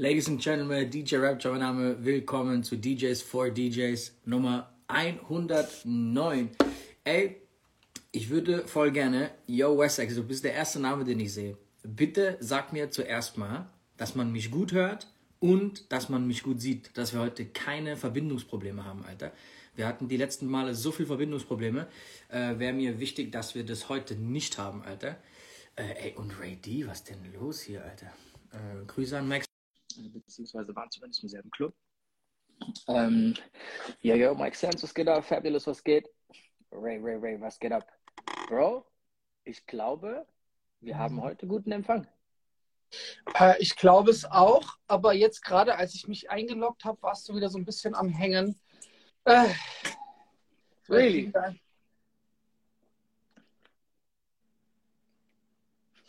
Ladies and Gentlemen, DJ Rapture, mein Name. Willkommen zu DJs for DJs Nummer 109. Ey, ich würde voll gerne, yo Wessex, du bist der erste Name, den ich sehe. Bitte sag mir zuerst mal, dass man mich gut hört und dass man mich gut sieht, dass wir heute keine Verbindungsprobleme haben, Alter. Wir hatten die letzten Male so viele Verbindungsprobleme. Äh, Wäre mir wichtig, dass wir das heute nicht haben, Alter. Äh, ey, und Ray D, was denn los hier, Alter? Äh, Grüße an Max. Beziehungsweise waren zumindest im selben Club. Ähm, ja, yo, Mike Sands, was geht ab? Fabulous, was geht? Ray, Ray, Ray, was geht ab? Bro, ich glaube, wir haben heute guten Empfang. Äh, ich glaube es auch, aber jetzt gerade, als ich mich eingeloggt habe, warst du wieder so ein bisschen am Hängen. Äh, Really?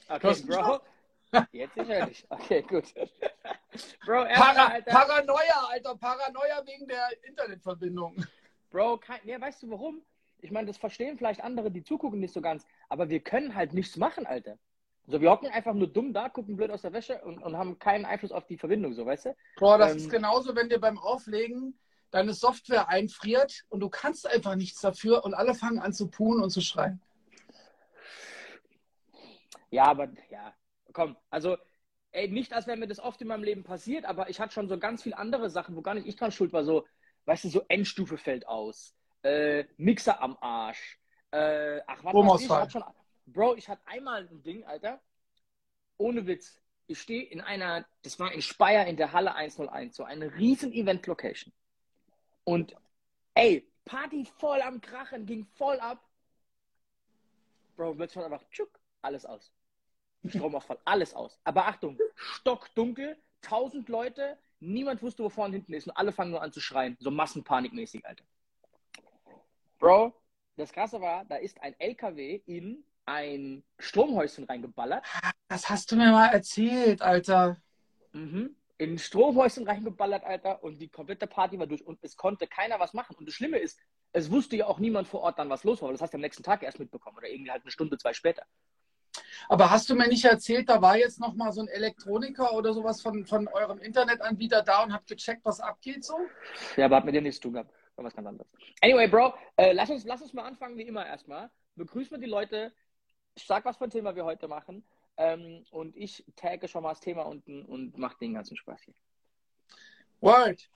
Okay, Bro. Jetzt sicherlich. Okay, gut. Bro, Para Alter. Paranoia, Alter, Paranoia wegen der Internetverbindung. Bro, kein, ja, weißt du warum? Ich meine, das verstehen vielleicht andere, die zugucken, nicht so ganz. Aber wir können halt nichts machen, Alter. So, wir hocken einfach nur dumm da, gucken blöd aus der Wäsche und, und haben keinen Einfluss auf die Verbindung, so, weißt du? Boah, das Ähm, ist genauso, wenn dir beim Auflegen deine Software einfriert und du kannst einfach nichts dafür und alle fangen an zu puhen und zu schreien. Ja, aber, ja, komm, also, ey, nicht, als wäre mir das oft in meinem Leben passiert, aber ich hatte schon so ganz viele andere Sachen, wo gar nicht ich dran schuld war, so, weißt du, so Endstufe fällt aus, äh, Mixer am Arsch, äh, ach, was weiß ich, hatte schon, Bro, ich hatte einmal ein Ding, Alter, ohne Witz, ich stehe in einer, das war in Speyer in der Halle 101, so eine riesen Event-Location. Und, ey, Party voll am Krachen, ging voll ab, Bro, plötzlich war einfach, tschuk, alles aus. Stromausfall, alles aus. Aber Achtung, stockdunkel, tausend Leute, niemand wusste, wo vorne und hinten ist und alle fangen nur an zu schreien. So massenpanikmäßig, Alter. Bro, das Krasse war, da ist ein LKW in ein Stromhäuschen reingeballert. Das hast du mir mal erzählt, Alter. Mhm. In ein Stromhäuschen reingeballert, Alter. Und die komplette Party war durch und es konnte keiner was machen. Und das Schlimme ist, es wusste ja auch niemand vor Ort dann, was los war. Das hast du am nächsten Tag erst mitbekommen oder irgendwie halt eine Stunde, zwei später. Aber hast du mir nicht erzählt, da war jetzt noch mal so ein Elektroniker oder sowas von, von eurem Internetanbieter da und hat gecheckt, was abgeht so? Ja, aber hat mit dir nichts zu tun gehabt. War was ganz anderes. Anyway, Bro, äh, lass, uns, lass uns mal anfangen, wie immer erstmal. Begrüßen wir die Leute. Sag, was für ein Thema wir heute machen. Ähm, und ich tagge schon mal das Thema unten und mache den ganzen Spaß hier. Word.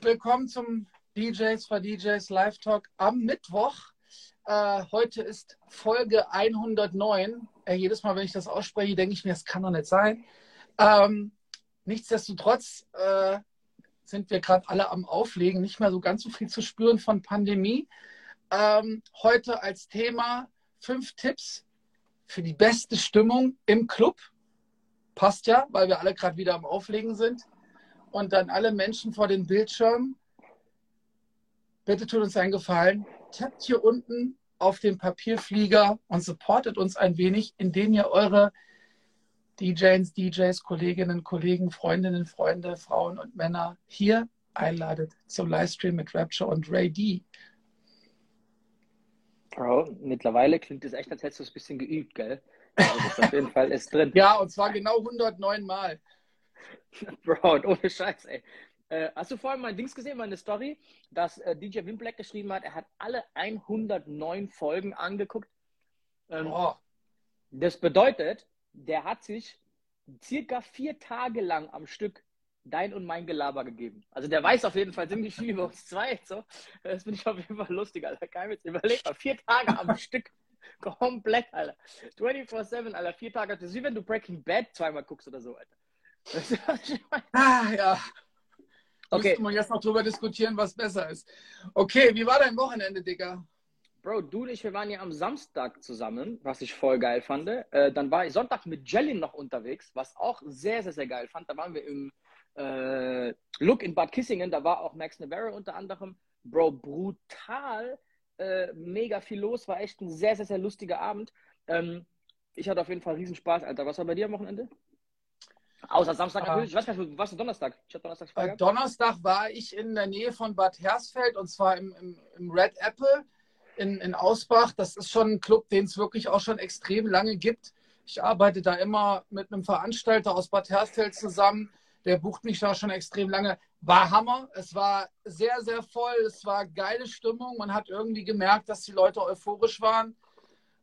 Willkommen zum DJs for DJs Live Talk am Mittwoch. Äh, heute ist Folge 109. Äh, jedes Mal, wenn ich das ausspreche, denke ich mir, das kann doch nicht sein. Ähm, nichtsdestotrotz äh, sind wir gerade alle am Auflegen, nicht mehr so ganz so viel zu spüren von Pandemie. Ähm, heute als Thema fünf Tipps für die beste Stimmung im Club. Passt ja, weil wir alle gerade wieder am Auflegen sind und dann alle Menschen vor den Bildschirmen. Bitte tut uns einen Gefallen. Tappt hier unten auf den Papierflieger und supportet uns ein wenig, indem ihr eure DJs, DJs, Kolleginnen, Kollegen, Freundinnen, Freunde, Frauen und Männer hier einladet zum Livestream mit Rapture und Ray D. Bro, mittlerweile klingt es echt, als hättest du es ein bisschen geübt, gell? Also das auf jeden Fall ist drin. Ja, und zwar genau 109 Mal. Bro, und ohne Scheiß, ey. Äh, hast du vorhin mein Dings gesehen, meine Story, dass äh, DJ Wimblack geschrieben hat, er hat alle 109 Folgen angeguckt. Ähm, Oh, Das bedeutet, der hat sich circa vier Tage lang am Stück dein und mein Gelaber gegeben. Also der weiß auf jeden Fall ziemlich viel über uns zwei. So. Das finde ich auf jeden Fall lustig, Alter. Kein Witz. Überleg mal, vier Tage am Stück. Komplett, Alter. 24-7, Alter. Vier Tage. Das ist wie wenn du Breaking Bad zweimal guckst oder so, Alter. Ah, ja. Okay. Müssten wir jetzt noch drüber diskutieren, was besser ist. Okay, wie war dein Wochenende, Digga? Bro, du und ich, wir waren ja am Samstag zusammen, was ich voll geil fand. Äh, dann war ich Sonntag mit Jellin noch unterwegs, was auch sehr, sehr, sehr geil fand. Da waren wir im äh, Look in Bad Kissingen, da war auch Max Navarro unter anderem. Bro, brutal, äh, mega viel los, war echt ein sehr, sehr, sehr lustiger Abend. Ähm, ich hatte auf jeden Fall riesen Spaß, Alter. Was war bei dir am Wochenende? Außer Samstag natürlich. Ich weiß gar nicht, was du Donnerstag? Ich habe Donnerstag frei Äh. Donnerstag war ich in der Nähe von Bad Hersfeld und zwar im, im, im Red Apple in, in Ausbach. Das ist schon ein Club, den es wirklich auch schon extrem lange gibt. Ich arbeite da immer mit einem Veranstalter aus Bad Hersfeld zusammen, der bucht mich da schon extrem lange. War Hammer. Es war sehr, sehr voll. Es war geile Stimmung. Man hat irgendwie gemerkt, dass die Leute euphorisch waren.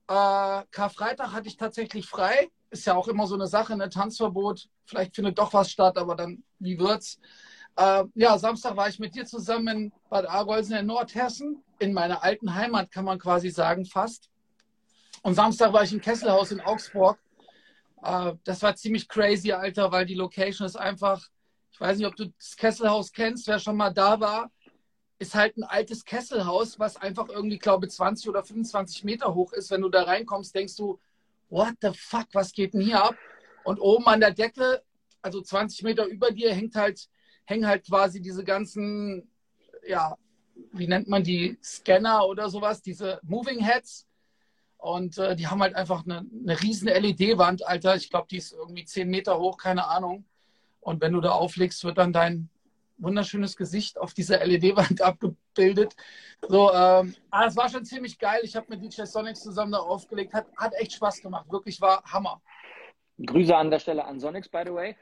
Äh, Karfreitag hatte ich tatsächlich frei. Ist ja auch immer so eine Sache, ein ne? Tanzverbot. Vielleicht findet doch was statt, aber dann, wie wird's? Äh, ja, Samstag war ich mit dir zusammen in Bad Arolsen in Nordhessen, in meiner alten Heimat, kann man quasi sagen, fast. Und Samstag war ich im Kesselhaus in Augsburg. Äh, das war ziemlich crazy, Alter, weil die Location ist einfach, ich weiß nicht, ob du das Kesselhaus kennst, wer schon mal da war, ist halt ein altes Kesselhaus, was einfach irgendwie, glaube ich, 20 oder 25 Meter hoch ist. Wenn du da reinkommst, denkst du, what the fuck, was geht denn hier ab? Und oben an der Decke, also 20 Meter über dir, hängt halt, hängen halt quasi diese ganzen, ja, wie nennt man die, Scanner oder sowas, diese Moving Heads. Und äh, die haben halt einfach eine, eine riesen LED-Wand, Alter. Ich glaube, die ist irgendwie 10 Meter hoch, keine Ahnung. Und wenn du da auflegst, wird dann dein wunderschönes Gesicht auf dieser LED-Wand abgebildet. So, ähm, aber es war schon ziemlich geil. Ich habe mit DJ Sonics zusammen da aufgelegt. Hat, hat echt Spaß gemacht. Wirklich war Hammer. Grüße an der Stelle an Sonics, by the way.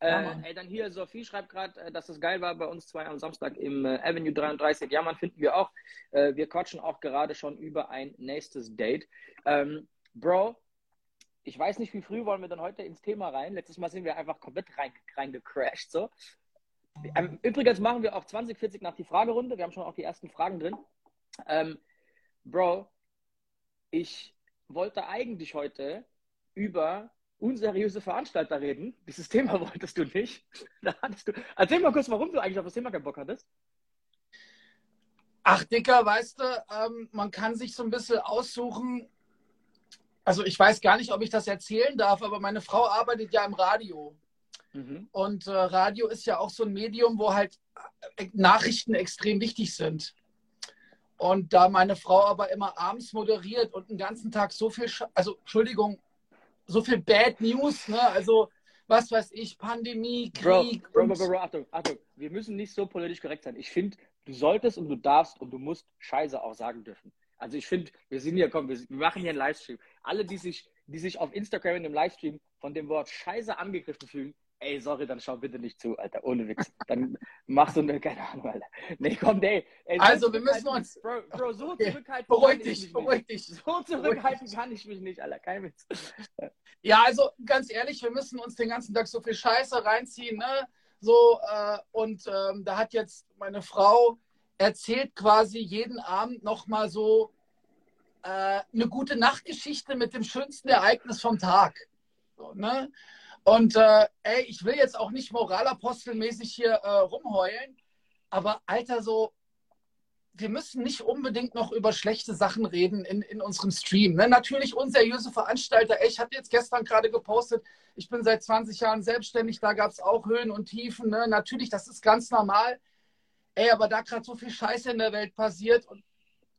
Äh, ey, dann hier, Sophie schreibt gerade, äh, dass es geil war bei uns zwei am Samstag im äh, Avenue 33. Ja, man finden wir auch. Äh, wir quatschen auch gerade schon über ein nächstes Date. Ähm, Bro, ich weiß nicht, wie früh wollen wir dann heute ins Thema rein. Letztes Mal sind wir einfach komplett reingecrashed. Rein so. Ähm, übrigens machen wir auch 2040 nach die Fragerunde. Wir haben schon auch die ersten Fragen drin. Ähm, Bro, ich wollte eigentlich heute über unseriöse Veranstalter reden. Dieses Thema wolltest du nicht. Da hattest du. Erzähl mal kurz, warum du eigentlich auf das Thema keinen Bock hattest. Ach, Dicker, weißt du, ähm, man kann sich so ein bisschen aussuchen. Also ich weiß gar nicht, ob ich das erzählen darf, aber meine Frau arbeitet ja im Radio. Mhm. Und äh, Radio ist ja auch so ein Medium, wo halt äh, Nachrichten extrem wichtig sind. Und da meine Frau aber immer abends moderiert und den ganzen Tag so viel, Sch also Entschuldigung, so viel Bad News, ne? Also was weiß ich, Pandemie, Krieg. Bro, bro, bro, bro, Achtung, Achtung, wir müssen nicht so politisch korrekt sein. Ich finde, du solltest und du darfst und du musst Scheiße auch sagen dürfen. Also ich finde, wir sind hier, komm, wir, wir, machen hier einen Livestream. Alle, die sich, die sich auf Instagram in einem Livestream von dem Wort Scheiße angegriffen fühlen, ey, sorry, dann schau bitte nicht zu, Alter, ohne Witz. Dann machst du eine, keine Ahnung, Alter. Nee, komm, nee. Ey, also, wir müssen uns. Bro, Bro so okay. zurückhalten beruhig kann dich, ich mich nicht. Dich. So zurückhalten kann ich mich nicht, Alter, kein Witz. Ja, also, ganz ehrlich, wir müssen uns den ganzen Tag so viel Scheiße reinziehen, ne? So, äh, und ähm, da hat jetzt meine Frau erzählt quasi jeden Abend nochmal so äh, eine gute Nachtgeschichte mit dem schönsten Ereignis vom Tag. So, ne? Und äh, ey, ich will jetzt auch nicht moralapostelmäßig hier äh, rumheulen, aber Alter, so, wir müssen nicht unbedingt noch über schlechte Sachen reden in, in unserem Stream. Ne? Natürlich unseriöse Veranstalter. Ey, ich hatte jetzt gestern gerade gepostet, ich bin seit 20 Jahren selbstständig, da gab es auch Höhen und Tiefen. Ne? Natürlich, das ist ganz normal. Ey, aber da gerade so viel Scheiße in der Welt passiert und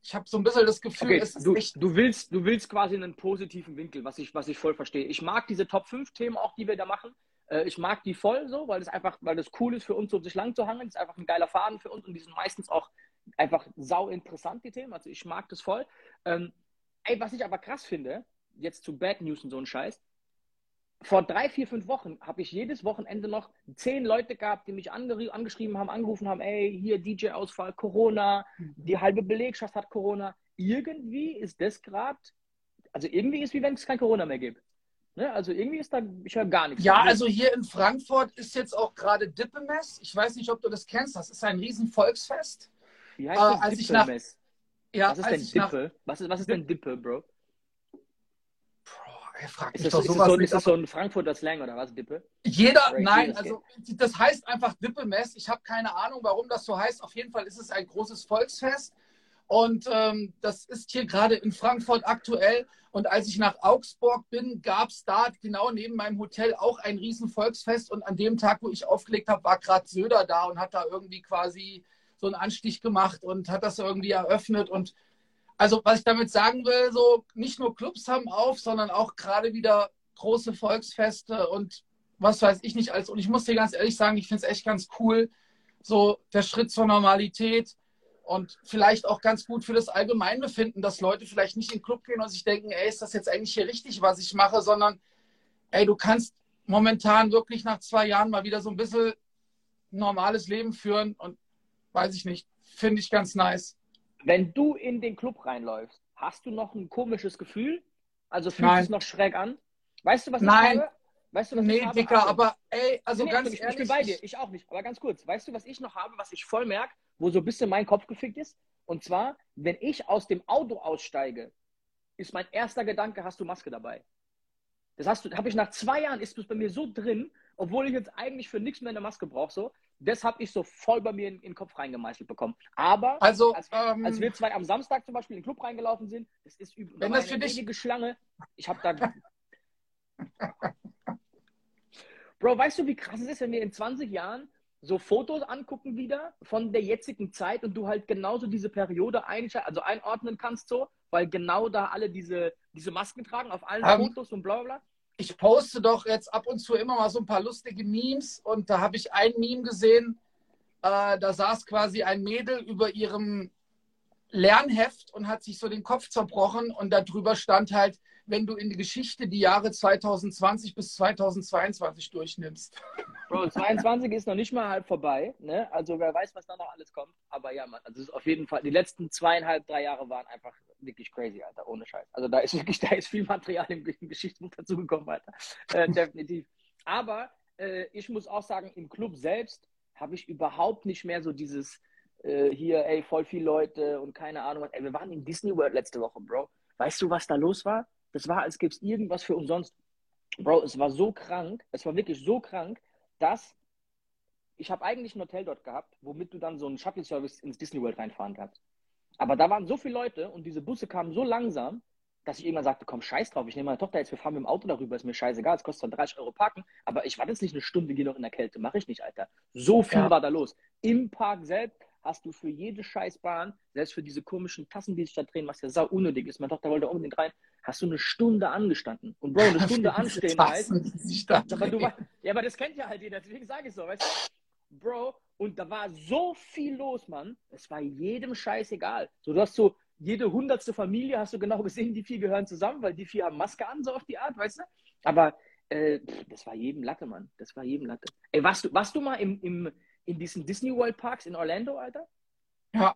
ich habe so ein bisschen das Gefühl, okay, es ist du, echt... du, willst, du willst quasi einen positiven Winkel, was ich, was ich voll verstehe. Ich mag diese Top 5 Themen auch, die wir da machen. Äh, ich mag die voll so, weil es einfach, weil das cool ist für uns, um sich lang zu hangeln. Das ist einfach ein geiler Faden für uns und die sind meistens auch einfach sau interessant, die Themen. Also ich mag das voll. Ähm, ey, was ich aber krass finde, jetzt zu Bad News und so ein Scheiß, vor drei, vier, fünf Wochen habe ich jedes Wochenende noch zehn Leute gehabt, die mich angeschrieben haben, angerufen haben, ey, hier DJ-Ausfall, Corona, die halbe Belegschaft hat Corona. Irgendwie ist das gerade, also irgendwie ist wie wenn es kein Corona mehr gibt. Ne? Also irgendwie ist da, ich höre gar nichts. Ja, also hier in Frankfurt ist jetzt auch gerade Dippemess. Ich weiß nicht, ob du das kennst. Das ist ein riesen Volksfest. Wie heißt das? Äh, als ja, was ist denn Dippe? Nach, was, ist, was ist denn Dippe, Bro? Er fragt ist, das, ist, das so, ist das so ein Frankfurter Slang oder was, Dippe? Jeder, nein, also das heißt einfach Dippe-Mess. Ich habe keine Ahnung, warum das so heißt. Auf jeden Fall ist es ein großes Volksfest. Und ähm, das ist hier gerade in Frankfurt aktuell. Und als ich nach Augsburg bin, gab es da genau neben meinem Hotel auch ein riesen Volksfest. Und an dem Tag, wo ich aufgelegt habe, war gerade Söder da und hat da irgendwie quasi so einen Anstich gemacht und hat das irgendwie eröffnet. Und also was ich damit sagen will, so nicht nur Clubs haben auf, sondern auch gerade wieder große Volksfeste und was weiß ich nicht alles. Und ich muss dir ganz ehrlich sagen, ich finde es echt ganz cool, so der Schritt zur Normalität und vielleicht auch ganz gut für das Allgemeinbefinden, dass Leute vielleicht nicht in den Club gehen und sich denken, ey, ist das jetzt eigentlich hier richtig, was ich mache, sondern ey, du kannst momentan wirklich nach zwei Jahren mal wieder so ein bisschen normales Leben führen und weiß ich nicht, finde ich ganz nice. Wenn du in den Club reinläufst, hast du noch ein komisches Gefühl? Also fühlt Nein. es noch schräg an? Weißt du, was Nein. ich habe? Weißt du, was Nee, ich habe? Dicker, Achtung. aber ey, also Nee, ganz ich, ehrlich. ich bin bei dir, ich auch nicht. Aber ganz kurz, weißt du, was ich noch habe, was ich voll merke, wo so ein bisschen mein Kopf gefickt ist? Und zwar, wenn ich aus dem Auto aussteige, ist mein erster Gedanke, hast du Maske dabei? Das hast du, habe ich nach zwei Jahren, ist es bei mir so drin, obwohl ich jetzt eigentlich für nichts mehr eine Maske brauche, so. Das habe ich so voll bei mir in, in den Kopf reingemeißelt bekommen. Aber Also, als, ähm, als wir zwei am Samstag zum Beispiel in den Club reingelaufen sind, das ist übel. Wenn das für dich- ewige Schlange. Ich habe da. Bro, weißt du, wie krass es ist, wenn wir in 20 Jahren so Fotos angucken wieder von der jetzigen Zeit und du halt genauso diese Periode also einordnen kannst, so, weil genau da alle diese, diese Masken tragen auf allen Ähm, Fotos und bla bla bla. Ich poste doch jetzt ab und zu immer mal so ein paar lustige Memes und da habe ich ein Meme gesehen, äh, da saß quasi ein Mädel über ihrem Lernheft und hat sich so den Kopf zerbrochen und darüber stand halt, wenn du in die Geschichte die Jahre 2020 bis 2022 durchnimmst. Bro, 22 ist noch nicht mal halb vorbei, ne? Also wer weiß, was da noch alles kommt. Aber ja, Mann, also es ist auf jeden Fall, die letzten zweieinhalb, drei Jahre waren einfach wirklich crazy, Alter, ohne Scheiß. Also da ist wirklich, da ist viel Material im, im Geschichtsbuch dazugekommen, Alter. Äh, definitiv. Aber äh, ich muss auch sagen, im Club selbst habe ich überhaupt nicht mehr so dieses äh, hier, ey, voll viele Leute und keine Ahnung was. Ey, wir waren in Disney World letzte Woche, Bro. Weißt du, was da los war? Das war, als gäbe es irgendwas für umsonst. Bro, es war so krank, es war wirklich so krank, dass ich habe eigentlich ein Hotel dort gehabt, womit du dann so einen Shuttle-Service ins Disney World reinfahren kannst. Aber da waren so viele Leute und diese Busse kamen so langsam, dass ich irgendwann sagte, komm, scheiß drauf, ich nehme meine Tochter jetzt, wir fahren mit dem Auto darüber, ist mir scheißegal, es kostet zwar 30 Euro parken, aber ich warte jetzt nicht eine Stunde, gehe noch in der Kälte, mache ich nicht, Alter. So viel Ja. war da los. Im Park selbst hast du für jede Scheißbahn, selbst für diese komischen Tassen, die sich da drehen, was ja sau unnötig ist, meine Tochter wollte unbedingt rein, hast du eine Stunde angestanden. Und Bro, eine Stunde anstehen da aber du, ja, aber das kennt ja halt jeder, deswegen sage ich so, weißt du? Bro, und da war so viel los, Mann. Es war jedem scheißegal. So, du hast so jede hundertste Familie, hast du genau gesehen, die vier gehören zusammen, weil die vier haben Maske an, so auf die Art, weißt du? Aber äh, das war jedem Latte, Mann. Das war jedem Latte. Ey, warst du, warst du mal im, im, in diesen Disney World Parks in Orlando, Alter? Ja.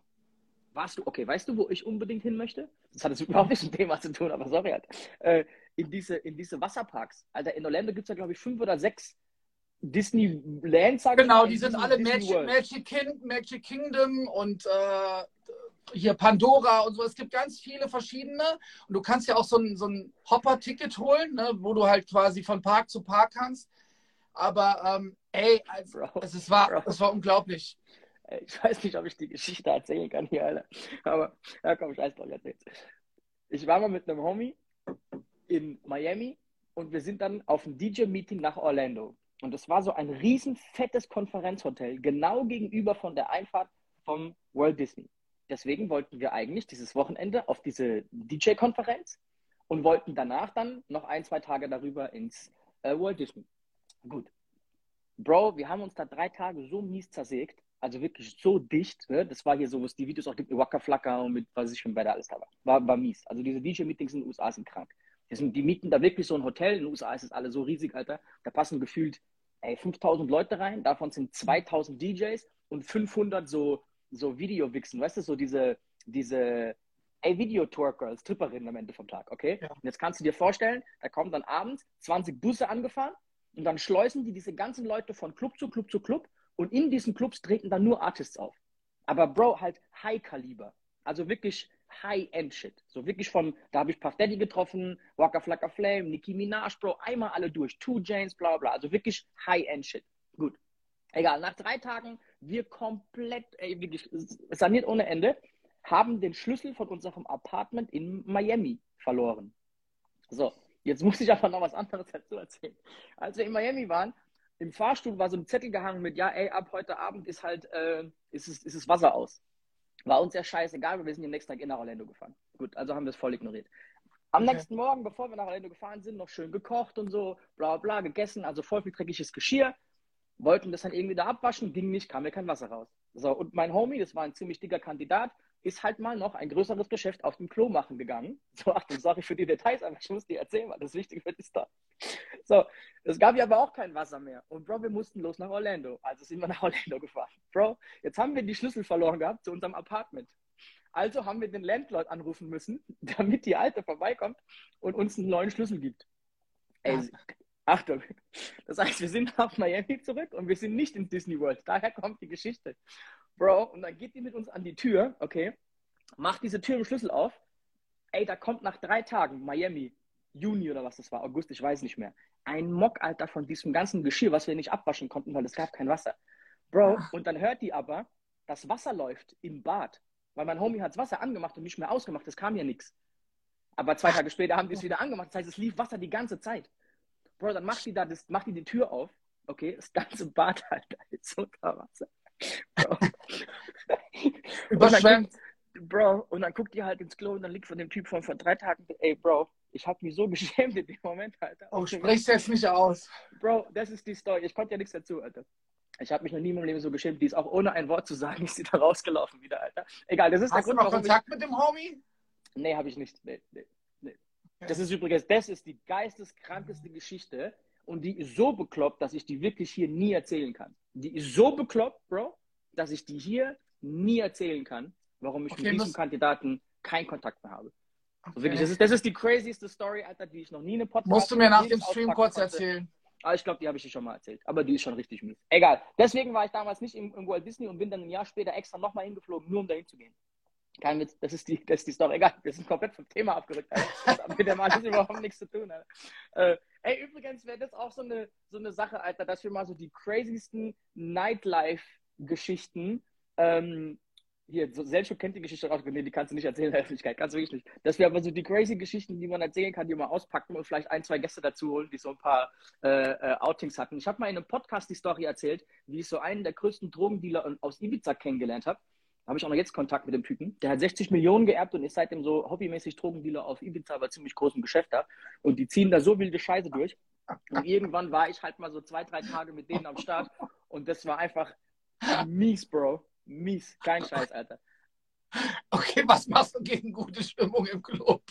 Warst du, okay, weißt du, wo ich unbedingt hin möchte? Das hat jetzt überhaupt nichts mit dem Thema zu tun, aber sorry, Alter. Äh, in, diese, in diese Wasserparks. Alter, in Orlando gibt es ja, glaube ich, fünf oder sechs Disneyland, sag Genau, die in sind Disney- alle Disney Magic. Magic, King, Magic Kingdom und äh, hier Pandora und so. Es gibt ganz viele verschiedene. Und du kannst ja auch so ein, so ein Hopper-Ticket holen, ne, wo du halt quasi von Park zu Park kannst. Aber ähm, ey, also, Bro, es, es, war, Bro. es war unglaublich. ich weiß nicht, ob ich die Geschichte erzählen kann hier, Alter. Aber, ja komm, scheiß drauf, jetzt jetzt. Ich war mal mit einem Homie in Miami und wir sind dann auf ein DJ-Meeting nach Orlando. Und es war so ein riesen fettes Konferenzhotel, genau gegenüber von der Einfahrt vom World Disney. Deswegen wollten wir eigentlich dieses Wochenende auf diese DJ-Konferenz und wollten danach dann noch ein, zwei Tage darüber ins äh, World Disney. Gut. Bro, wir haben uns da drei Tage so mies zersägt, also wirklich so dicht. Ne? Das war hier so, wo es die Videos auch gibt mit Waka Flocka und mit, was ich schon bei der alles da war. War, war mies. Also diese DJ-Meetings in den USA sind krank. Die, sind, die mieten da wirklich so ein Hotel. In den USA ist es alle so riesig, Alter. Da passen gefühlt ey, 5000 Leute rein. Davon sind 2000 DJs und 500 so, so Video-Wichsen. Weißt du, so diese, diese ey, Video-Tour-Girls, Tripperinnen am Ende vom Tag, okay? Ja. Und jetzt kannst du dir vorstellen, da kommen dann abends 20 Busse angefahren und dann schleusen die diese ganzen Leute von Club zu Club zu Club und in diesen Clubs treten dann nur Artists auf. Aber Bro, halt High-Kaliber. Also wirklich High-End-Shit. So wirklich von, da habe ich Puff Daddy getroffen, Waka Flocka Flame, Nicki Minaj, Bro, einmal alle durch. Two Janes, bla bla. Also wirklich High-End-Shit. Gut. Egal, nach drei Tagen, wir komplett, ey, wirklich saniert ohne Ende, haben den Schlüssel von unserem Apartment in Miami verloren. So, jetzt muss ich aber noch was anderes dazu erzählen. Als wir in Miami waren, im Fahrstuhl war so ein Zettel gehangen mit, ja, ey, ab heute Abend ist halt, äh, ist, es, ist es Wasser aus. War uns ja scheißegal, weil wir sind am nächsten Tag in nach Orlando gefahren. Gut, also haben wir es voll ignoriert. Am Okay. nächsten Morgen, bevor wir nach Orlando gefahren sind, noch schön gekocht und so, bla bla, gegessen, also voll viel dreckiges Geschirr. Wollten das dann irgendwie da abwaschen, ging nicht, kam mir kein Wasser raus. So, und mein Homie, das war ein ziemlich dicker Kandidat, ist halt mal noch ein größeres Geschäft auf dem Klo machen gegangen. So, Achtung, sorry für die Details, aber ich muss die erzählen, weil das Wichtige wird ist da. So, es gab ja aber auch kein Wasser mehr. Und Bro, wir mussten los nach Orlando. Also sind wir nach Orlando gefahren. Bro, jetzt haben wir die Schlüssel verloren gehabt zu unserem Apartment. Also haben wir den Landlord anrufen müssen, damit die Alte vorbeikommt und uns einen neuen Schlüssel gibt. Ey, Achtung. Das heißt, wir sind nach Miami zurück und wir sind nicht in Disney World. Daher kommt die Geschichte. Bro, und dann geht die mit uns an die Tür, okay, macht diese Tür im Schlüssel auf. Ey, da kommt nach drei Tagen Miami, Juni oder was das war, August, ich weiß nicht mehr, ein Mock, Alter, von diesem ganzen Geschirr, was wir nicht abwaschen konnten, weil es gab kein Wasser. Bro, und dann hört die aber, das Wasser läuft im Bad. Weil mein Homie hat das Wasser angemacht und nicht mehr ausgemacht, es kam ja nichts. Aber zwei Tage später haben die es wieder angemacht. Das heißt, es lief Wasser die ganze Zeit. Bro, dann macht die da das, macht die die Tür auf. Okay, das ganze Bad halt ist unter Wasser. Bro. Überschwemmt. Bro, und dann guckt die halt ins Klo und dann liegt von dem Typ von vor drei Tagen, ey, Bro, ich hab mich so geschämt in dem Moment, Alter. Oh, sprich's jetzt nicht aus. Bro, das ist die Story. Ich konnte ja nichts dazu, Alter. Ich habe mich noch nie in meinem Leben so geschämt. Die ist auch ohne ein Wort zu sagen, ist sie da rausgelaufen wieder, Alter. Egal, das ist Hast der Grund, du noch Kontakt ich... mit dem Homie? Nee, habe ich nicht. Nee, nee, nee. Das ist übrigens, das ist die geisteskrankeste Geschichte und die ist so bekloppt, dass ich die wirklich hier nie erzählen kann. Die ist so bekloppt, Bro, dass ich die hier nie erzählen kann, warum ich okay, mit diesem Kandidaten keinen Kontakt mehr habe. Okay. Also wirklich, das ist, das ist die crazyste Story, Alter, die ich noch nie in einem Podcast Musst du mir nach dem Stream kurz konnte. erzählen. Aber ah, ich glaube, die habe ich dir schon mal erzählt. Aber die ist schon richtig mies. Egal. Deswegen war ich damals nicht im, im Walt Disney und bin dann ein Jahr später extra nochmal hingeflogen, nur um dahin zu gehen. Kein Witz, das ist die, das ist die Story. Egal, wir sind komplett vom Thema abgerückt. Das hat mit dem alles überhaupt nichts zu tun. Äh, ey, übrigens wäre das auch so eine, so eine Sache, Alter, dass wir mal so die crazysten Nightlife-Geschichten ähm, hier, so, Selchuk kennt die Geschichte auch, nee, die kannst du nicht erzählen in der Öffentlichkeit, kannst du wirklich nicht. Dass wir aber so die crazy Geschichten, die man erzählen kann, die mal auspacken und vielleicht ein, zwei Gäste dazu holen, die so ein paar äh, äh, Outings hatten. Ich habe mal in einem Podcast die Story erzählt, wie ich so einen der größten Drogendealer aus Ibiza kennengelernt habe. Habe ich auch noch jetzt Kontakt mit dem Typen. Der hat 60 Millionen geerbt und ist seitdem so hobbymäßig Drogendealer auf Ibiza, aber ziemlich großen Geschäft da. Und die ziehen da so wilde Scheiße durch. Und irgendwann war ich halt mal so zwei, drei Tage mit denen am Start. Und das war einfach mies, Bro. Mies. Kein Scheiß, Alter. Okay, was machst du gegen gute Stimmung im Club?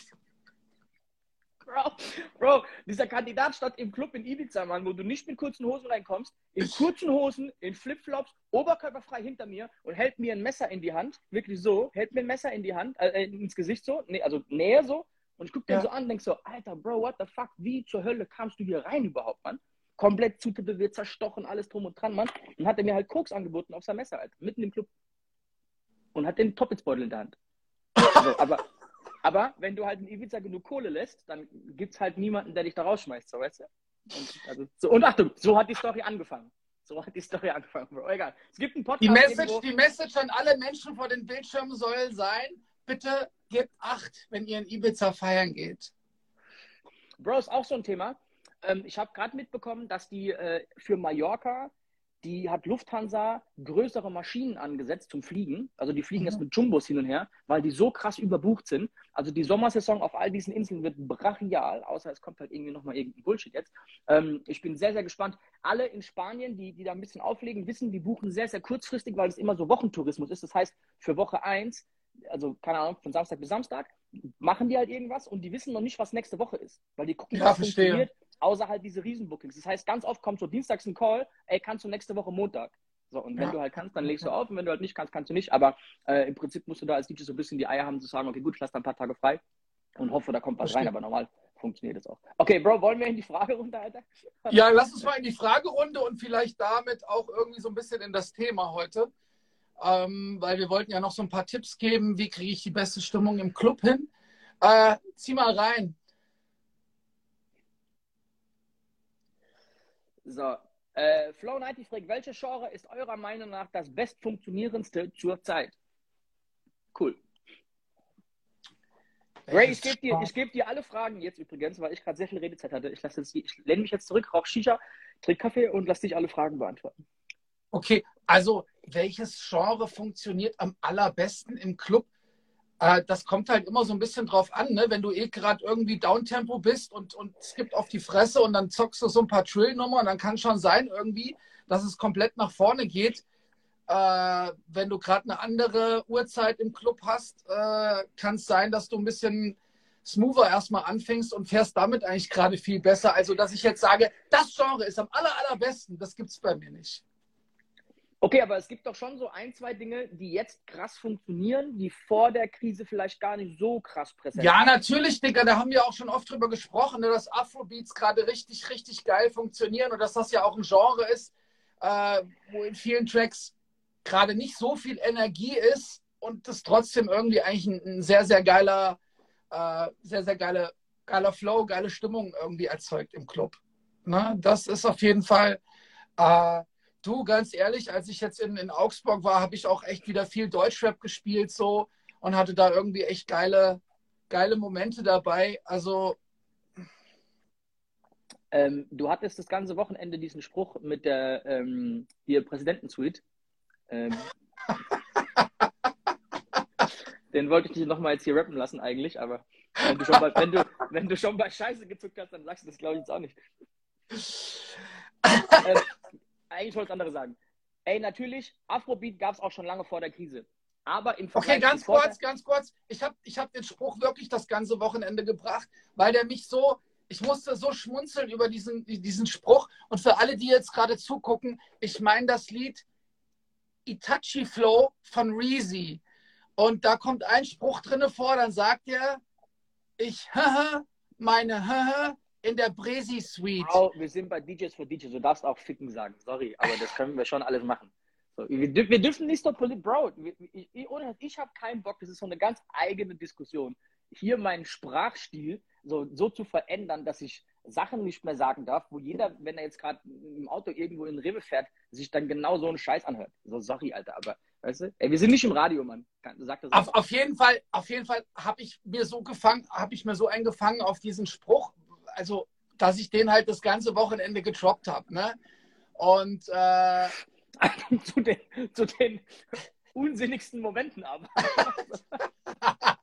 Bro, Bro, dieser Kandidat stand im Club in Ibiza, Mann, wo du nicht mit kurzen Hosen reinkommst, in kurzen Hosen, in Flipflops, oberkörperfrei hinter mir und hält mir ein Messer in die Hand, wirklich so, hält mir ein Messer in die Hand, äh, ins Gesicht so, nee, also näher so, und ich guck den ja. so an und denk so, Alter, Bro, what the fuck, wie zur Hölle kamst du hier rein überhaupt, Mann? komplett zutätowiert, zerstochen, alles drum und dran, Mann. Und hat er mir halt Koks angeboten auf sein Messer, Alter, mitten im Club. Und hat den Toppelsbeutel in der Hand. Also, aber, aber wenn du halt in Ibiza genug Kohle lässt, dann gibt es halt niemanden, der dich da rausschmeißt, so weißt du? Und, also, so, und Achtung, so hat die Story angefangen. So hat die Story angefangen, Bro. Egal. Es gibt einen Podcast. Die Message, irgendwo... die Message an alle Menschen vor den Bildschirmen soll sein: bitte gebt Acht, wenn ihr in Ibiza feiern geht. Bro, ist auch so ein Thema. Ähm, ich habe gerade mitbekommen, dass die äh, für Mallorca, die hat Lufthansa größere Maschinen angesetzt zum Fliegen. Also die fliegen mhm. jetzt mit Jumbos hin und her, weil die so krass überbucht sind. Also die Sommersaison auf all diesen Inseln wird brachial, außer es kommt halt irgendwie nochmal irgendein Bullshit jetzt. Ähm, ich bin sehr, sehr gespannt. Alle in Spanien, die, die da ein bisschen auflegen, wissen, die buchen sehr, sehr kurzfristig, weil es immer so Wochentourismus ist. Das heißt, für Woche 1 also keine Ahnung, von Samstag bis Samstag, machen die halt irgendwas und die wissen noch nicht, was nächste Woche ist. Weil die gucken, ja, was verstehe. funktioniert außer halt diese Riesenbookings. Das heißt, ganz oft kommt so dienstags ein Call, ey, kannst du nächste Woche Montag? So, und wenn ja. du halt kannst, dann legst du auf und wenn du halt nicht kannst, kannst du nicht. Aber äh, im Prinzip musst du da als DJ so ein bisschen die Eier haben zu sagen, okay, gut, ich lasse da ein paar Tage frei und hoffe, da kommt was Verstehe. rein, aber normal funktioniert das auch. Okay, Bro, wollen wir in die Fragerunde, Alter? Ja, lass uns mal in die Fragerunde und vielleicht damit auch irgendwie so ein bisschen in das Thema heute. Ähm, weil wir wollten ja noch so ein paar Tipps geben, wie kriege ich die beste Stimmung im Club hin. Äh, zieh mal rein. So, äh, Flow 90 fragt, welche Genre ist eurer Meinung nach das bestfunktionierendste zur Zeit? Cool. Ray, ich gebe dir, geb dir alle Fragen jetzt übrigens, weil ich gerade sehr viel Redezeit hatte. Ich, jetzt, ich lehne mich jetzt zurück, rauche Shisha, trinke Kaffee und lasse dich alle Fragen beantworten. Okay, also welches Genre funktioniert am allerbesten im Club? Äh, das kommt halt immer so ein bisschen drauf an, ne? wenn du eh gerade irgendwie Downtempo bist und, und es gibt auf die Fresse und dann zockst du so ein paar Trill-Nummern, dann kann schon sein irgendwie, dass es komplett nach vorne geht. Äh, wenn du gerade eine andere Uhrzeit im Club hast, äh, kann es sein, dass du ein bisschen smoother erstmal anfängst und fährst damit eigentlich gerade viel besser. Also, dass ich jetzt sage, das Genre ist am aller, allerbesten, das gibt es bei mir nicht. Okay, aber es gibt doch schon so ein, zwei Dinge, die jetzt krass funktionieren, die vor der Krise vielleicht gar nicht so krass präsent Ja, natürlich, Digga, da haben wir auch schon oft drüber gesprochen, ne, dass Afrobeats gerade richtig, richtig geil funktionieren und dass das ja auch ein Genre ist, äh, wo in vielen Tracks gerade nicht so viel Energie ist und das trotzdem irgendwie eigentlich ein, ein sehr, sehr geiler, äh, sehr, sehr geile, geiler Flow, geile Stimmung irgendwie erzeugt im Club. Ne? Das ist auf jeden Fall. Äh, Du, ganz ehrlich, als ich jetzt in, in Augsburg war, habe ich auch echt wieder viel Deutschrap gespielt so und hatte da irgendwie echt geile, geile Momente dabei. Also. Ähm, du hattest das ganze Wochenende diesen Spruch mit der ähm, hier Präsidentensuite. Ähm, den wollte ich dich nochmal jetzt hier rappen lassen eigentlich, aber wenn du schon bei, wenn du, wenn du schon bei Scheiße gezuckt hast, dann sagst du das glaube ich jetzt auch nicht. ähm, eigentlich wollte ich andere sagen. Ey, natürlich, Afrobeat gab es auch schon lange vor der Krise. Aber im Vergleich Okay, ganz kurz, ganz kurz. Ich habe ich hab den Spruch wirklich das ganze Wochenende gebracht, weil der mich so, ich musste so schmunzeln über diesen, diesen Spruch. Und für alle, die jetzt gerade zugucken, ich meine das Lied Itachi Flow von Reezy. Und da kommt ein Spruch drinne vor, dann sagt er, ich meine in der Bresi Suite. Wow, wir sind bei DJs for DJs. Du darfst auch ficken sagen. Sorry, aber das können wir schon alles machen. So, wir, wir, dürfen nicht so politisch, Bro. Ich, ich, ich habe keinen Bock. Das ist so eine ganz eigene Diskussion. Hier meinen Sprachstil so, so zu verändern, dass ich Sachen nicht mehr sagen darf, wo jeder, wenn er jetzt gerade im Auto irgendwo in Rewe fährt, sich dann genau so einen Scheiß anhört. So, sorry, Alter, aber weißt du? Ey, wir sind nicht im Radio, Mann. Sag das auf, auf jeden Fall, auf jeden Fall habe ich mir so gefangen, habe ich mir so eingefangen auf diesen Spruch, also, dass ich den halt das ganze Wochenende getroppt habe. Ne? Und äh, zu, den, zu den unsinnigsten Momenten aber.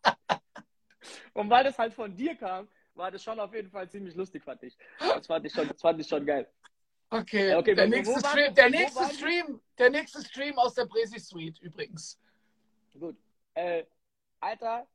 Und weil das halt von dir kam, war das schon auf jeden Fall ziemlich lustig, fand ich. Das fand ich schon, das fand ich schon geil. Okay, okay der, nächste Stream, der, nächste Stream, der nächste Stream aus der Bresi Suite übrigens. Gut. Äh, Alter,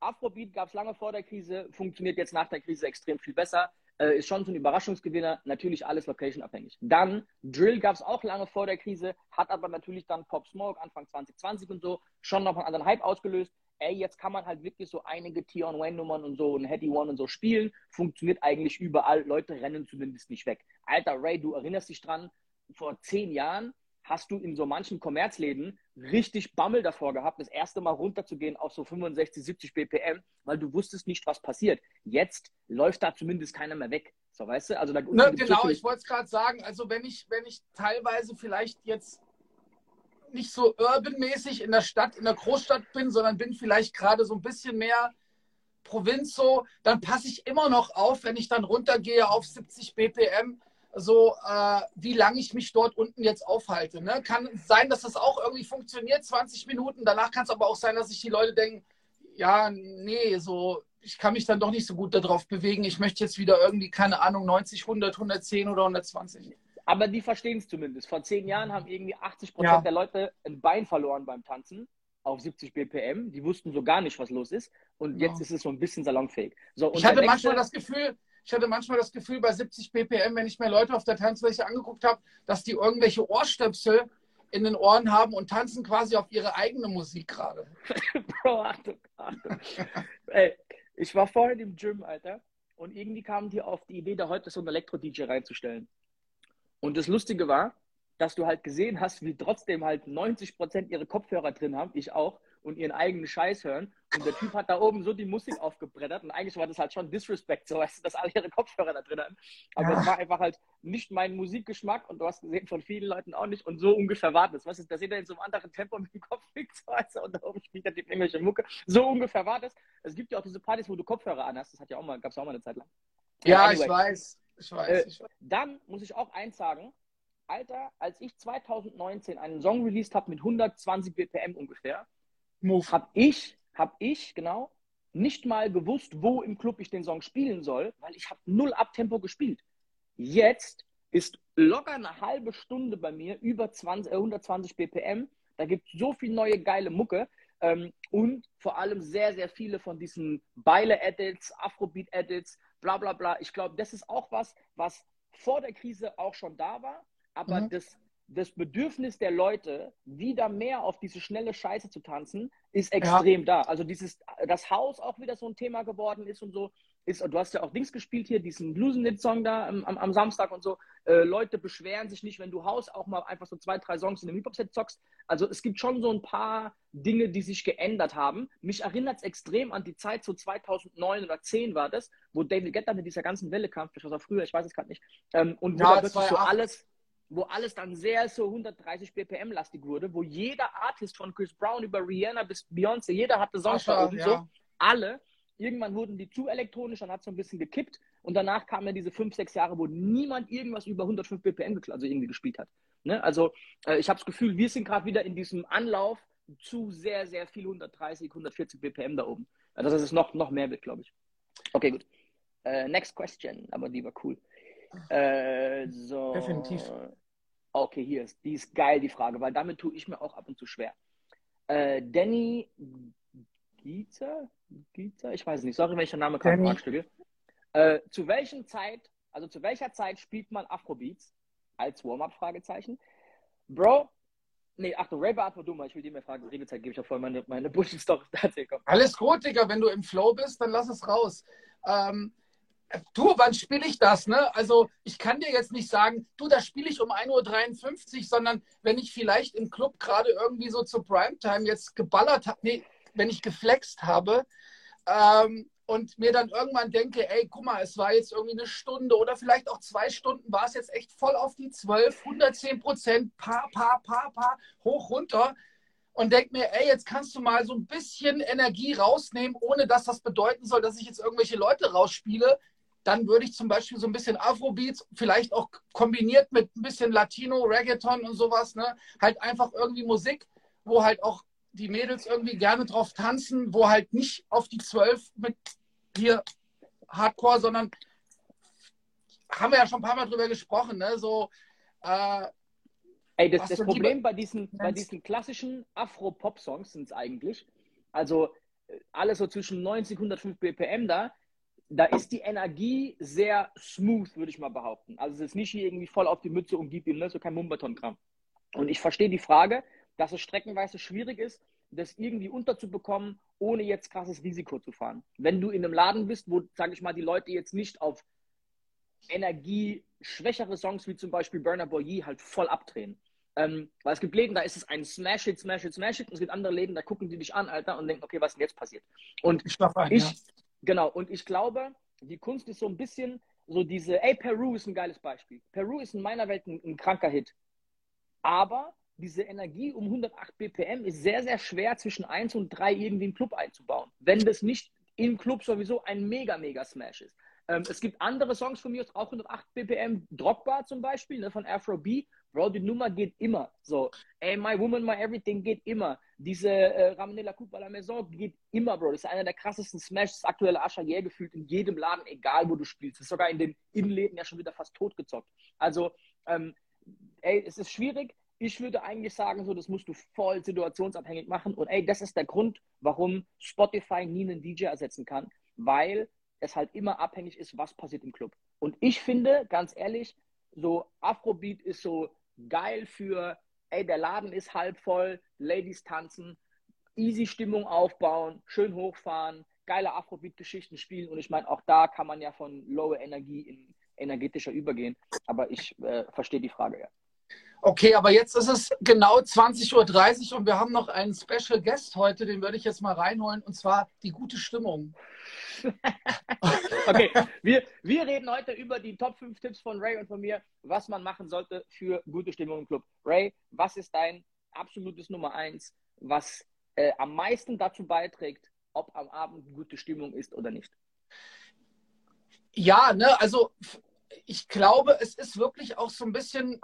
Afrobeat gab es lange vor der Krise, funktioniert jetzt nach der Krise extrem viel besser. Äh, ist schon so ein Überraschungsgewinner, natürlich alles location-abhängig. Dann, Drill gab es auch lange vor der Krise, hat aber natürlich dann Pop Smoke Anfang 2020 und so schon noch einen anderen Hype ausgelöst. Ey, jetzt kann man halt wirklich so einige Tion Wayne Nummern und so und Hetty One und so spielen. Funktioniert eigentlich überall. Leute rennen zumindest nicht weg. Alter Ray, du erinnerst dich dran, vor zehn Jahren hast du in so manchen Kommerzläden richtig Bammel davor gehabt, das erste Mal runterzugehen auf so 65, 70 BPM, weil du wusstest nicht, was passiert. Jetzt läuft da zumindest keiner mehr weg. So, weißt du? Also da ne, genau, so ich wollte es gerade sagen. Also wenn ich, wenn ich teilweise vielleicht jetzt nicht so urban-mäßig in der Stadt, in der Großstadt bin, sondern bin vielleicht gerade so ein bisschen mehr Provinz so, dann passe ich immer noch auf, wenn ich dann runtergehe auf 70 BPM, so äh, wie lange ich mich dort unten jetzt aufhalte. Ne? Kann sein, dass das auch irgendwie funktioniert, 20 Minuten. Danach kann es aber auch sein, dass sich die Leute denken, ja, nee, so, ich kann mich dann doch nicht so gut darauf bewegen. Ich möchte jetzt wieder irgendwie, keine Ahnung, 90, 100, 110 oder 120. Aber die verstehen es zumindest. Vor zehn Jahren haben irgendwie 80 Prozent ja. der Leute ein Bein verloren beim Tanzen auf 70 BPM. Die wussten so gar nicht, was los ist. Und jetzt ja. ist es so ein bisschen salonfähig. So, ich hatte manchmal das Gefühl, ich hatte manchmal das Gefühl bei 70 BPM, wenn ich mir Leute auf der Tanzfläche angeguckt habe, dass die irgendwelche Ohrstöpsel in den Ohren haben und tanzen quasi auf ihre eigene Musik gerade. Bro, Achtung, Achtung. Ey, ich war vorhin im Gym, Alter, und irgendwie kamen die auf die Idee, da heute so einen Elektro-DJ reinzustellen. Und das Lustige war, dass du halt gesehen hast, wie trotzdem halt 90 Prozent ihre Kopfhörer drin haben, ich auch, und ihren eigenen Scheiß hören. Und der Typ hat da oben so die Musik aufgebrettert. Und eigentlich war das halt schon Disrespect, so weißt du, dass alle ihre Kopfhörer da drin hatten. Aber ja. es war einfach halt nicht mein Musikgeschmack und du hast gesehen, von vielen Leuten auch nicht. Und so ungefähr war das. Weißt du, dass jeder in so einem anderen Tempo mit dem Kopf so weißt du, und da oben spielt er die irgendwelche Mucke. So ungefähr war das. Es gibt ja auch diese Partys, wo du Kopfhörer anhast. Das hat ja auch mal, gab es auch mal eine Zeit lang. Ja, anyway, ich weiß. Ich weiß, äh, ich weiß. Dann muss ich auch eins sagen. Alter, als ich 2019 einen Song released habe mit 120 BPM ungefähr, habe ich, hab ich, genau, nicht mal gewusst, wo im Club ich den Song spielen soll, weil ich habe null Abtempo gespielt. Jetzt ist locker eine halbe Stunde bei mir über 20, äh, 120 BPM. Da gibt es so viel neue geile Mucke. Ähm, und vor allem sehr, sehr viele von diesen Beile-Edits, Afrobeat-Edits, bla bla bla. Ich glaube, das ist auch was, was vor der Krise auch schon da war, aber mhm. das, das Bedürfnis der Leute, wieder mehr auf diese schnelle Scheiße zu tanzen, ist extrem ja. da. Also dieses, das Haus auch wieder so ein Thema geworden ist und so ist, du hast ja auch Dings gespielt hier, diesen Bluesnit-Song da am, am, am, Samstag und so. Äh, Leute beschweren sich nicht, wenn du Haus auch mal einfach so zwei, drei Songs in einem Hip-Hop-Set zockst. Also es gibt schon so ein paar Dinge, die sich geändert haben. Mich erinnert es extrem an die Zeit, so 2009 oder 10 war das, wo David Guetta mit dieser ganzen Welle kam, vielleicht war früher, ich weiß es gerade nicht. Ähm, und wo ja, wirklich so alles, wo alles dann sehr so 130 BPM lastig wurde, wo jeder Artist von Chris Brown über Rihanna bis Beyoncé, jeder hatte Songs da oben ja. so, alle Irgendwann wurden die zu elektronisch, dann hat es so ein bisschen gekippt und danach kamen ja diese fünf, sechs Jahre, wo niemand irgendwas über 105 BPM also irgendwie gespielt hat. Ne? Also äh, ich habe das Gefühl, wir sind gerade wieder in diesem Anlauf zu sehr, sehr viel 130, 140 BPM da oben. Also dass es noch, noch mehr wird, glaube ich. Okay, gut. Uh, next question, aber die war cool. Uh, so. Definitiv. Okay, hier ist, die ist geil, die Frage, weil damit tue ich mir auch ab und zu schwer. Uh, Danny Giza? Giza? Ich weiß nicht, sorry, welcher Name kam Fragstücke. Äh, zu welchen Zeit, also zu welcher Zeit spielt man Afrobeats als Warm-up? Fragezeichen. Bro, nee, Achtung, Ray beantwortet du mal, ich will dir mehr fragen. Redezeit gebe ich ja voll meine, meine Bullshit-Story. Alles gut, Digga, wenn du im Flow bist, dann lass es raus. Ähm, du, wann spiele ich das? Ne? Also ich kann dir jetzt nicht sagen, du, da spiele ich um 1.53 Uhr, sondern wenn ich vielleicht im Club gerade irgendwie so zur Primetime jetzt geballert habe, nee, wenn ich geflext habe ähm, und mir dann irgendwann denke, ey, guck mal, es war jetzt irgendwie eine Stunde oder vielleicht auch zwei Stunden, war es jetzt echt voll auf die 12, 110 Prozent, pa, pa, pa, pa, hoch, runter und denke mir, ey, jetzt kannst du mal so ein bisschen Energie rausnehmen, ohne dass das bedeuten soll, dass ich jetzt irgendwelche Leute rausspiele. Dann würde ich zum Beispiel so ein bisschen Afrobeats, vielleicht auch kombiniert mit ein bisschen Latino, Reggaeton und sowas, ne? Halt einfach irgendwie Musik, wo halt auch die Mädels irgendwie gerne drauf tanzen, wo halt nicht auf die zwölf mit hier Hardcore, sondern haben wir ja schon ein paar Mal drüber gesprochen, ne? So, äh, Ey, das, das Problem bei diesen, bei diesen klassischen Afro-Pop-Songs sind es eigentlich, also äh, alles so zwischen 90 und 105 BPM da, da ist die Energie sehr smooth, würde ich mal behaupten. Also es ist nicht hier irgendwie voll auf die Mütze und gib ihm, ne? so kein Mumbaton-Kram. Und ich verstehe die Frage, dass es streckenweise schwierig ist, das irgendwie unterzubekommen, ohne jetzt krasses Risiko zu fahren. Wenn du in einem Laden bist, wo, sage ich mal, die Leute jetzt nicht auf energieschwächere Songs wie zum Beispiel Burner Boy halt voll abdrehen. Ähm, weil es gibt Läden, da ist es ein Smash It, Smash It, Smash It. Und es gibt andere Läden, da gucken die dich an, Alter, und denken, okay, was ist denn jetzt passiert? Und ich, ein, ich ja. Genau, und ich glaube, die Kunst ist so ein bisschen so diese, ey, Peru ist ein geiles Beispiel. Peru ist in meiner Welt ein, ein kranker Hit. Aber diese Energie um 108 BPM ist sehr, sehr schwer zwischen 1 und 3 irgendwie im Club einzubauen. Wenn das nicht im Club sowieso ein mega, mega Smash ist. Ähm, es gibt andere Songs von mir, auch 108 BPM, Drogbar zum Beispiel, ne, von Afro B. Bro, die Nummer geht immer. So, ey, My Woman, My Everything geht immer. Diese äh, Ramener la Coupe à la Maison geht immer, Bro. Das ist einer der krassesten Smashes, aktuelle Asha yeah, gefühlt in jedem Laden, egal wo du spielst. Das ist sogar in den Innenläden ja schon wieder fast totgezockt. Also, ähm, ey, es ist schwierig ich würde eigentlich sagen, so, das musst du voll situationsabhängig machen. Und ey, das ist der Grund, warum Spotify nie einen DJ ersetzen kann, weil es halt immer abhängig ist, was passiert im Club. Und ich finde, ganz ehrlich, so Afrobeat ist so geil für, ey, der Laden ist halb voll, Ladies tanzen, easy Stimmung aufbauen, schön hochfahren, geile Afrobeat-Geschichten spielen. Und ich meine, auch da kann man ja von lower Energie in energetischer übergehen. Aber ich äh, verstehe die Frage ja. Okay, aber jetzt ist es genau 20.30 Uhr und wir haben noch einen Special Guest heute, den würde ich jetzt mal reinholen, und zwar die gute Stimmung. okay, wir, wir reden heute über die Top 5 Tipps von Ray und von mir, was man machen sollte für gute Stimmung im Club. Ray, was ist dein absolutes Nummer 1, was äh, am meisten dazu beiträgt, ob am Abend gute Stimmung ist oder nicht? Ja, ne, also ich glaube, es ist wirklich auch so ein bisschen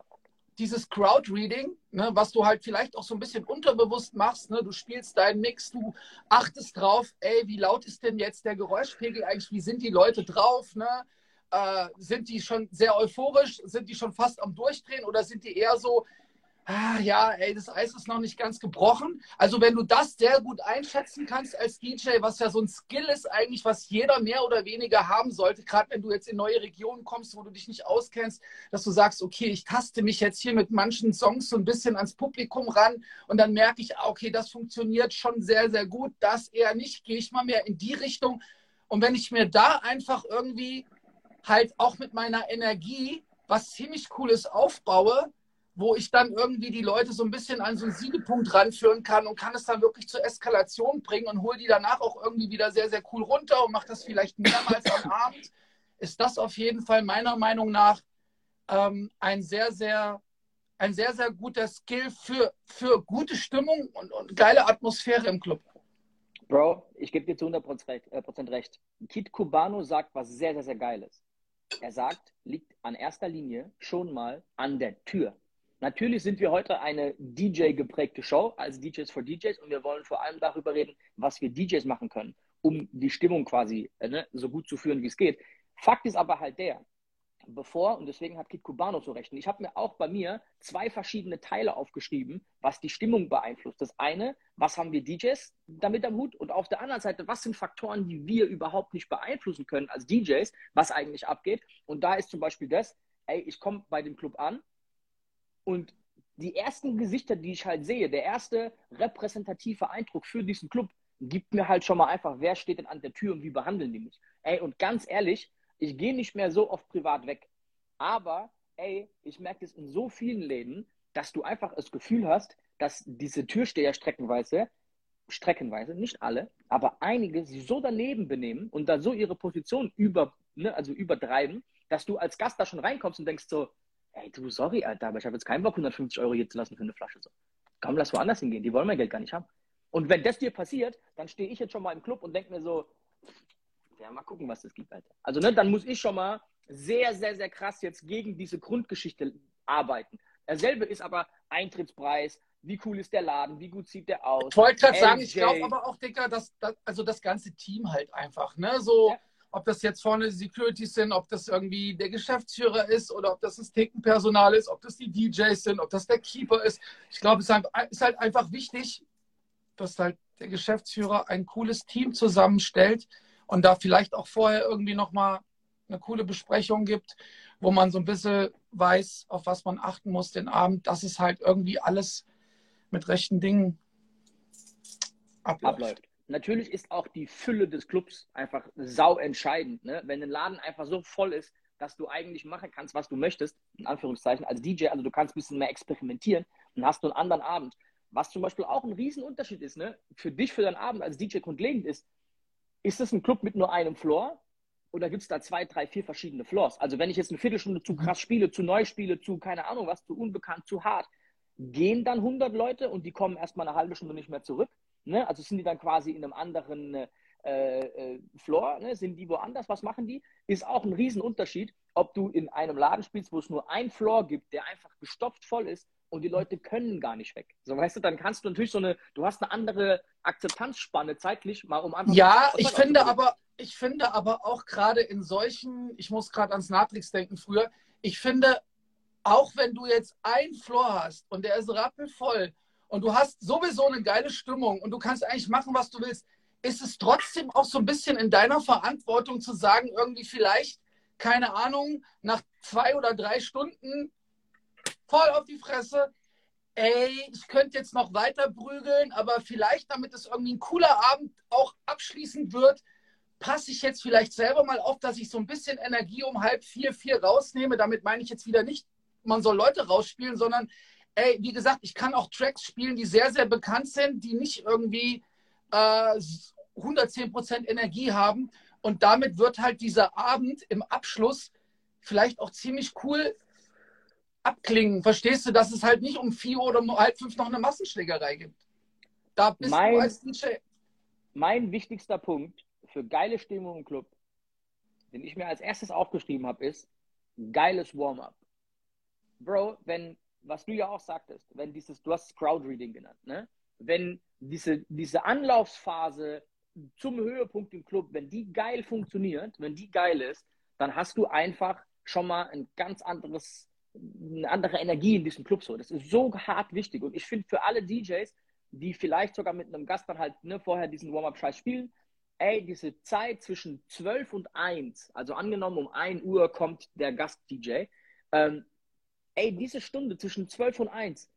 dieses Crowd-Reading, ne, was du halt vielleicht auch so ein bisschen unterbewusst machst. Ne? Du spielst deinen Mix, du achtest drauf, ey, wie laut ist denn jetzt der Geräuschpegel eigentlich, wie sind die Leute drauf? Ne? Äh, sind die schon sehr euphorisch? Sind die schon fast am Durchdrehen oder sind die eher so, ah, ja, ey, das Eis ist noch nicht ganz gebrochen. Also wenn du das sehr gut einschätzen kannst als DJ, was ja so ein Skill ist eigentlich, was jeder mehr oder weniger haben sollte, gerade wenn du jetzt in neue Regionen kommst, wo du dich nicht auskennst, dass du sagst, okay, ich taste mich jetzt hier mit manchen Songs so ein bisschen ans Publikum ran und dann merke ich, ah, okay, das funktioniert schon sehr, sehr gut, das eher nicht, gehe ich mal mehr in die Richtung. Und wenn ich mir da einfach irgendwie halt auch mit meiner Energie was ziemlich Cooles aufbaue, wo ich dann irgendwie die Leute so ein bisschen an so einen Siegepunkt ranführen kann und kann es dann wirklich zur Eskalation bringen und hole die danach auch irgendwie wieder sehr, sehr cool runter und mache das vielleicht mehrmals am Abend, ist das auf jeden Fall meiner Meinung nach ähm, ein sehr, sehr ein sehr, sehr guter Skill für, für gute Stimmung und, und geile Atmosphäre im Club. Bro, ich gebe dir zu 100% recht. Äh, recht. Kit Cubano sagt was sehr, sehr, sehr Geiles. Er sagt, liegt an erster Linie schon mal an der Tür. Natürlich sind wir heute eine DJ-geprägte Show, als DJs for DJs, und wir wollen vor allem darüber reden, was wir DJs machen können, um die Stimmung quasi äh, ne, so gut zu führen, wie es geht. Fakt ist aber halt der, bevor, und deswegen hat Kit Cubano zu rechnen, ich habe mir auch bei mir zwei verschiedene Teile aufgeschrieben, was die Stimmung beeinflusst. Das eine, was haben wir DJs damit am Hut? Und auf der anderen Seite, was sind Faktoren, die wir überhaupt nicht beeinflussen können als DJs, was eigentlich abgeht? Und da ist zum Beispiel das, ey, ich komme bei dem Club an, und die ersten Gesichter, die ich halt sehe, der erste repräsentative Eindruck für diesen Club, gibt mir halt schon mal einfach, wer steht denn an der Tür und wie behandeln die mich. Ey, und ganz ehrlich, ich gehe nicht mehr so oft privat weg. Aber, ey, ich merke es in so vielen Läden, dass du einfach das Gefühl hast, dass diese Türsteher streckenweise, streckenweise, nicht alle, aber einige sich so daneben benehmen und da so ihre Position über, ne, also übertreiben, dass du als Gast da schon reinkommst und denkst so, ey, du, sorry, Alter, aber ich habe jetzt keinen Bock, 150 Euro hier zu lassen für eine Flasche. So. Komm, lass woanders hingehen. Die wollen mein Geld gar nicht haben. Und wenn das dir passiert, dann stehe ich jetzt schon mal im Club und denke mir so, ja, mal gucken, was das gibt, Alter. Also, ne, dann muss ich schon mal sehr, sehr, sehr krass jetzt gegen diese Grundgeschichte arbeiten. Dasselbe ist aber Eintrittspreis, wie cool ist der Laden, wie gut sieht der aus. Ich wollte gerade sagen, ich glaube aber auch, Dicker, dass, dass, also das ganze Team halt einfach, ne, so. Ja ob das jetzt vorne die Securities sind, ob das irgendwie der Geschäftsführer ist oder ob das das Thekenpersonal ist, ob das die DJs sind, ob das der Keeper ist. Ich glaube, es ist halt einfach wichtig, dass halt der Geschäftsführer ein cooles Team zusammenstellt und da vielleicht auch vorher irgendwie nochmal eine coole Besprechung gibt, wo man so ein bisschen weiß, auf was man achten muss den Abend, dass es halt irgendwie alles mit rechten Dingen abläuft. abläuft natürlich ist auch die Fülle des Clubs einfach sau entscheidend. Ne? Wenn ein Laden einfach so voll ist, dass du eigentlich machen kannst, was du möchtest, in Anführungszeichen, als DJ, also du kannst ein bisschen mehr experimentieren und hast du einen anderen Abend. Was zum Beispiel auch ein Riesenunterschied ist, ne? für dich, für deinen Abend als DJ grundlegend ist, ist es ein Club mit nur einem Floor oder gibt es da zwei, drei, vier verschiedene Floors? Also wenn ich jetzt eine Viertelstunde zu krass spiele, zu neu spiele, zu keine Ahnung was, zu unbekannt, zu hart, gehen dann 100 Leute und die kommen erstmal eine halbe Stunde nicht mehr zurück? Ne? Also sind die dann quasi in einem anderen äh, äh, Floor, ne? sind die woanders, was machen die? Ist auch ein Riesenunterschied, ob du in einem Laden spielst, wo es nur ein Floor gibt, der einfach gestopft voll ist und die Leute können gar nicht weg. So weißt du, dann kannst du natürlich so eine, du hast eine andere Akzeptanzspanne zeitlich, mal um einfach. Ja, ich finde aber, ich finde aber auch gerade in solchen, ich muss gerade ans Natrix denken früher, ich finde, auch wenn du jetzt ein Floor hast und der ist rappelvoll und du hast sowieso eine geile Stimmung und du kannst eigentlich machen, was du willst, ist es trotzdem auch so ein bisschen in deiner Verantwortung zu sagen, irgendwie vielleicht, keine Ahnung, nach zwei oder drei Stunden voll auf die Fresse, ey, ich könnte jetzt noch weiter prügeln, aber vielleicht, damit es irgendwie ein cooler Abend auch abschließend wird, passe ich jetzt vielleicht selber mal auf, dass ich so ein bisschen Energie um halb vier, vier rausnehme. Damit meine ich jetzt wieder nicht, man soll Leute rausspielen, sondern ey, wie gesagt, ich kann auch Tracks spielen, die sehr, sehr bekannt sind, die nicht irgendwie äh, 110% Energie haben. Und damit wird halt dieser Abend im Abschluss vielleicht auch ziemlich cool abklingen. Verstehst du, dass es halt nicht um vier oder um halb fünf noch eine Massenschlägerei gibt? Da bist mein, du als DJ. Mein wichtigster Punkt für geile Stimmung im Club, den ich mir als erstes aufgeschrieben habe, ist geiles Warm-up. Bro, wenn was du ja auch sagtest, wenn dieses, du hast Crowdreading genannt, ne? wenn diese, diese Anlaufphase zum Höhepunkt im Club, wenn die geil funktioniert, wenn die geil ist, dann hast du einfach schon mal ein ganz anderes, eine andere Energie in diesem Club. So. Das ist so hart wichtig. Und ich finde für alle DJs, die vielleicht sogar mit einem Gast dann halt ne, vorher diesen Warm-Up-Scheiß spielen, ey, diese Zeit zwischen 12 und 1, also angenommen um 1 Uhr kommt der Gast-DJ, ähm, ey, diese Stunde zwischen 12 und 1,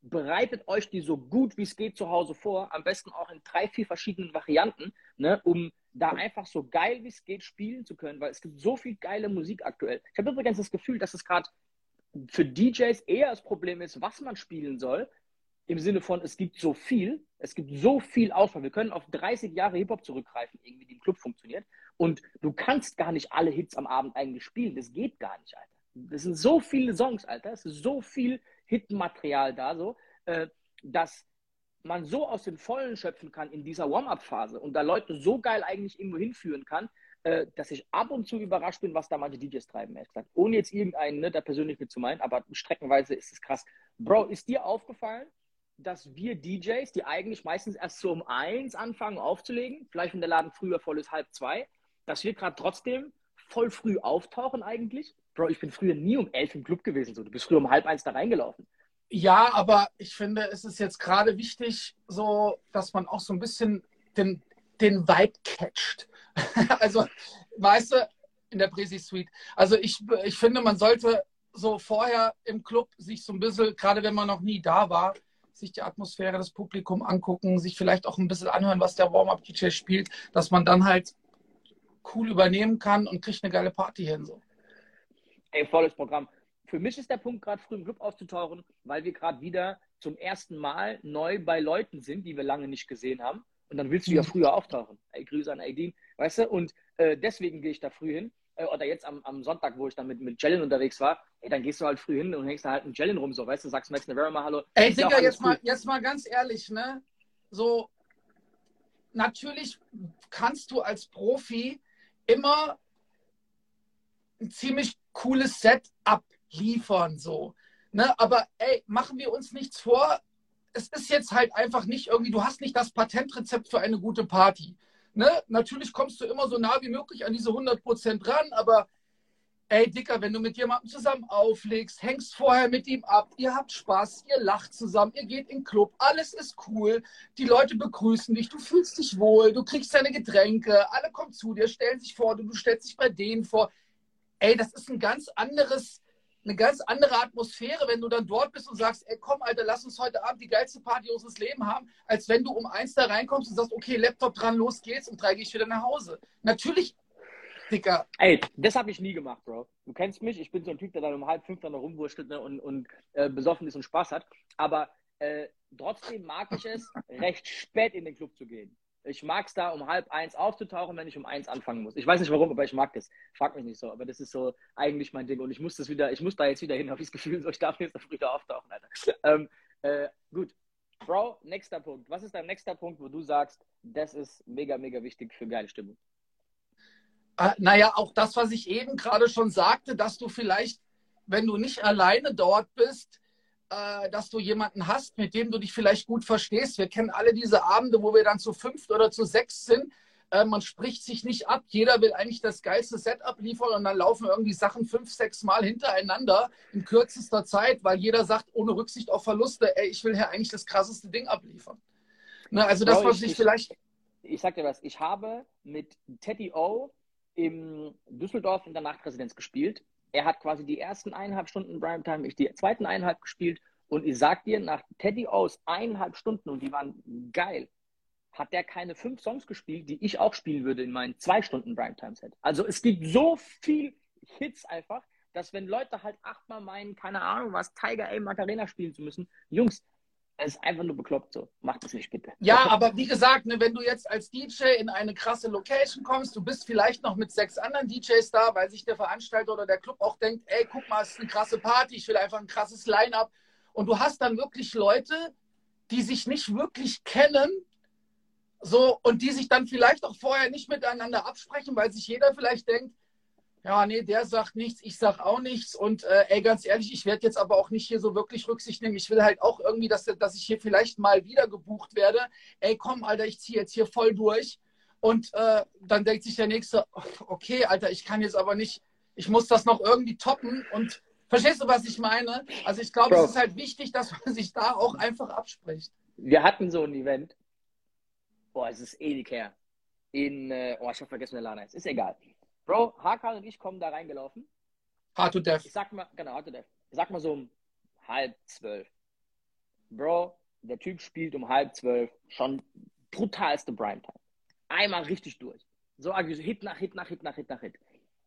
bereitet euch die so gut wie es geht zu Hause vor, am besten auch in drei, vier verschiedenen Varianten, ne, um da einfach so geil wie es geht spielen zu können, weil es gibt so viel geile Musik aktuell. Ich habe übrigens das Gefühl, dass es gerade für DJs eher das Problem ist, was man spielen soll, im Sinne von, es gibt so viel, es gibt so viel Auswahl. Wir können auf 30 Jahre Hip-Hop zurückgreifen, irgendwie, die im Club funktioniert. Und du kannst gar nicht alle Hits am Abend eigentlich spielen. Das geht gar nicht, Alter. Das sind so viele Songs, Alter. Es ist so viel Hitmaterial da, so, äh, dass man so aus den Vollen schöpfen kann in dieser Warm-Up-Phase und da Leute so geil eigentlich irgendwo hinführen kann, äh, dass ich ab und zu überrascht bin, was da manche DJs treiben, ehrlich gesagt. Ohne jetzt irgendeinen ne, da persönlich mit zu meinen, aber streckenweise ist es krass. Bro, ist dir aufgefallen, dass wir DJs, die eigentlich meistens erst so um eins anfangen aufzulegen, vielleicht wenn der Laden früher voll ist, halb zwei, dass wir gerade trotzdem voll früh auftauchen eigentlich? Bro, ich bin früher nie um elf im Club gewesen, so. Du bist früher um halb eins da reingelaufen. Ja, aber ich finde, es ist jetzt gerade wichtig, so, dass man auch so ein bisschen den, den Vibe catcht. also, weißt du, in der Presi Suite. Also ich, ich finde, man sollte so vorher im Club sich so ein bisschen, gerade wenn man noch nie da war, sich die Atmosphäre, das Publikum angucken, sich vielleicht auch ein bisschen anhören, was der Warm-Up-DJ spielt, dass man dann halt cool übernehmen kann und kriegt eine geile Party hin. So. Ey, volles Programm. Für mich ist der Punkt gerade früh im Club aufzutauchen, weil wir gerade wieder zum ersten Mal neu bei Leuten sind, die wir lange nicht gesehen haben. Und dann willst du ja mhm. früher auftauchen. Ey, Grüße an Aidin, weißt du? Und äh, deswegen gehe ich da früh hin. Äh, oder jetzt am, am Sonntag, wo ich dann mit, mit Jellen unterwegs war, ey, dann gehst du halt früh hin und hängst da halt mit Jellen rum, so, weißt du? Sagst Max Nevera mal Hallo. Ey, Digga, ja jetzt, mal, jetzt mal ganz ehrlich, ne? So, natürlich kannst du als Profi immer ein ziemlich cooles Set abliefern, so. Ne? Aber ey, machen wir uns nichts vor. Es ist jetzt halt einfach nicht irgendwie, du hast nicht das Patentrezept für eine gute Party. Ne? Natürlich kommst du immer so nah wie möglich an diese 100% ran, aber ey, Dicker, wenn du mit jemandem zusammen auflegst, hängst vorher mit ihm ab, ihr habt Spaß, ihr lacht zusammen, ihr geht in den Club, alles ist cool, die Leute begrüßen dich, du fühlst dich wohl, du kriegst deine Getränke, alle kommen zu dir, stellen sich vor, du, du stellst dich bei denen vor. Ey, das ist ein ganz anderes, eine ganz andere Atmosphäre, wenn du dann dort bist und sagst, ey, komm, Alter, lass uns heute Abend die geilste Party unseres Lebens haben, als wenn du um eins da reinkommst und sagst, okay, Laptop dran, los geht's, und drei gehe ich wieder nach Hause. Natürlich Dicker. Ey, das habe ich nie gemacht, Bro. Du kennst mich, ich bin so ein Typ, der dann um halb fünf dann rumwurschtelt ne, und, und äh, besoffen ist und Spaß hat. Aber äh, trotzdem mag ich es, recht spät in den Club zu gehen. Ich mag es da um halb eins aufzutauchen, wenn ich um eins anfangen muss. Ich weiß nicht warum, aber ich mag das. Frag mich nicht so, aber das ist so eigentlich mein Ding. Und ich muss das wieder, ich muss da jetzt wieder hin, habe ich das Gefühl, so ich darf jetzt früher auftauchen, Alter. Ähm, äh, gut. Bro, nächster Punkt. Was ist dein nächster Punkt, wo du sagst, das ist mega, mega wichtig für geile Stimmung? Äh, naja, auch das, was ich eben gerade schon sagte, dass du vielleicht, wenn du nicht alleine dort bist, äh, dass du jemanden hast, mit dem du dich vielleicht gut verstehst. Wir kennen alle diese Abende, wo wir dann zu fünft oder zu sechs sind. Äh, man spricht sich nicht ab. Jeder will eigentlich das geilste Setup liefern und dann laufen irgendwie Sachen fünf, sechs Mal hintereinander in kürzester Zeit, weil jeder sagt, ohne Rücksicht auf Verluste, ey, ich will hier eigentlich das krasseste Ding abliefern. Ne, also das, was ich, ich vielleicht. Ich sag dir was, ich habe mit Teddy O in Düsseldorf in der Nachtresidenz gespielt. Er hat quasi die ersten eineinhalb Stunden Primetime, ich die zweiten eineinhalb gespielt. Und ich sag dir, nach Teddy O's eineinhalb Stunden, und die waren geil, hat der keine fünf Songs gespielt, die ich auch spielen würde in meinen zwei Stunden Primetime-Set. Also es gibt so viel Hits einfach, dass wenn Leute halt achtmal meinen, keine Ahnung was, Tiger A Macarena spielen zu müssen, Jungs, es ist einfach nur bekloppt so. Macht das nicht bitte. Ja, aber wie gesagt, ne, wenn du jetzt als DJ in eine krasse Location kommst, du bist vielleicht noch mit sechs anderen DJs da, weil sich der Veranstalter oder der Club auch denkt, ey, guck mal, es ist eine krasse Party, ich will einfach ein krasses Line-up. Und du hast dann wirklich Leute, die sich nicht wirklich kennen, so, und die sich dann vielleicht auch vorher nicht miteinander absprechen, weil sich jeder vielleicht denkt, ja, nee, der sagt nichts, ich sag auch nichts. Und äh, ey, ganz ehrlich, ich werde jetzt aber auch nicht hier so wirklich Rücksicht nehmen. Ich will halt auch irgendwie, dass, dass ich hier vielleicht mal wieder gebucht werde. Ey, komm, Alter, ich ziehe jetzt hier voll durch. Und äh, dann denkt sich der Nächste, okay, Alter, ich kann jetzt aber nicht, ich muss das noch irgendwie toppen. Und verstehst du, was ich meine? Also ich glaube, es ist halt wichtig, dass man sich da auch einfach abspricht. Wir hatten so ein Event, boah, es ist ewig her, in, äh, oh, ich habe vergessen, der Laden ist, ist egal. Bro, Hakan und ich kommen da reingelaufen. Hard to Death. Ich sag mal, genau, Hard to Death. Ich sag mal so um halb zwölf. Bro, der Typ spielt um halb zwölf schon brutalste Primetime. Einmal richtig durch. So Hit nach Hit nach Hit nach Hit nach Hit.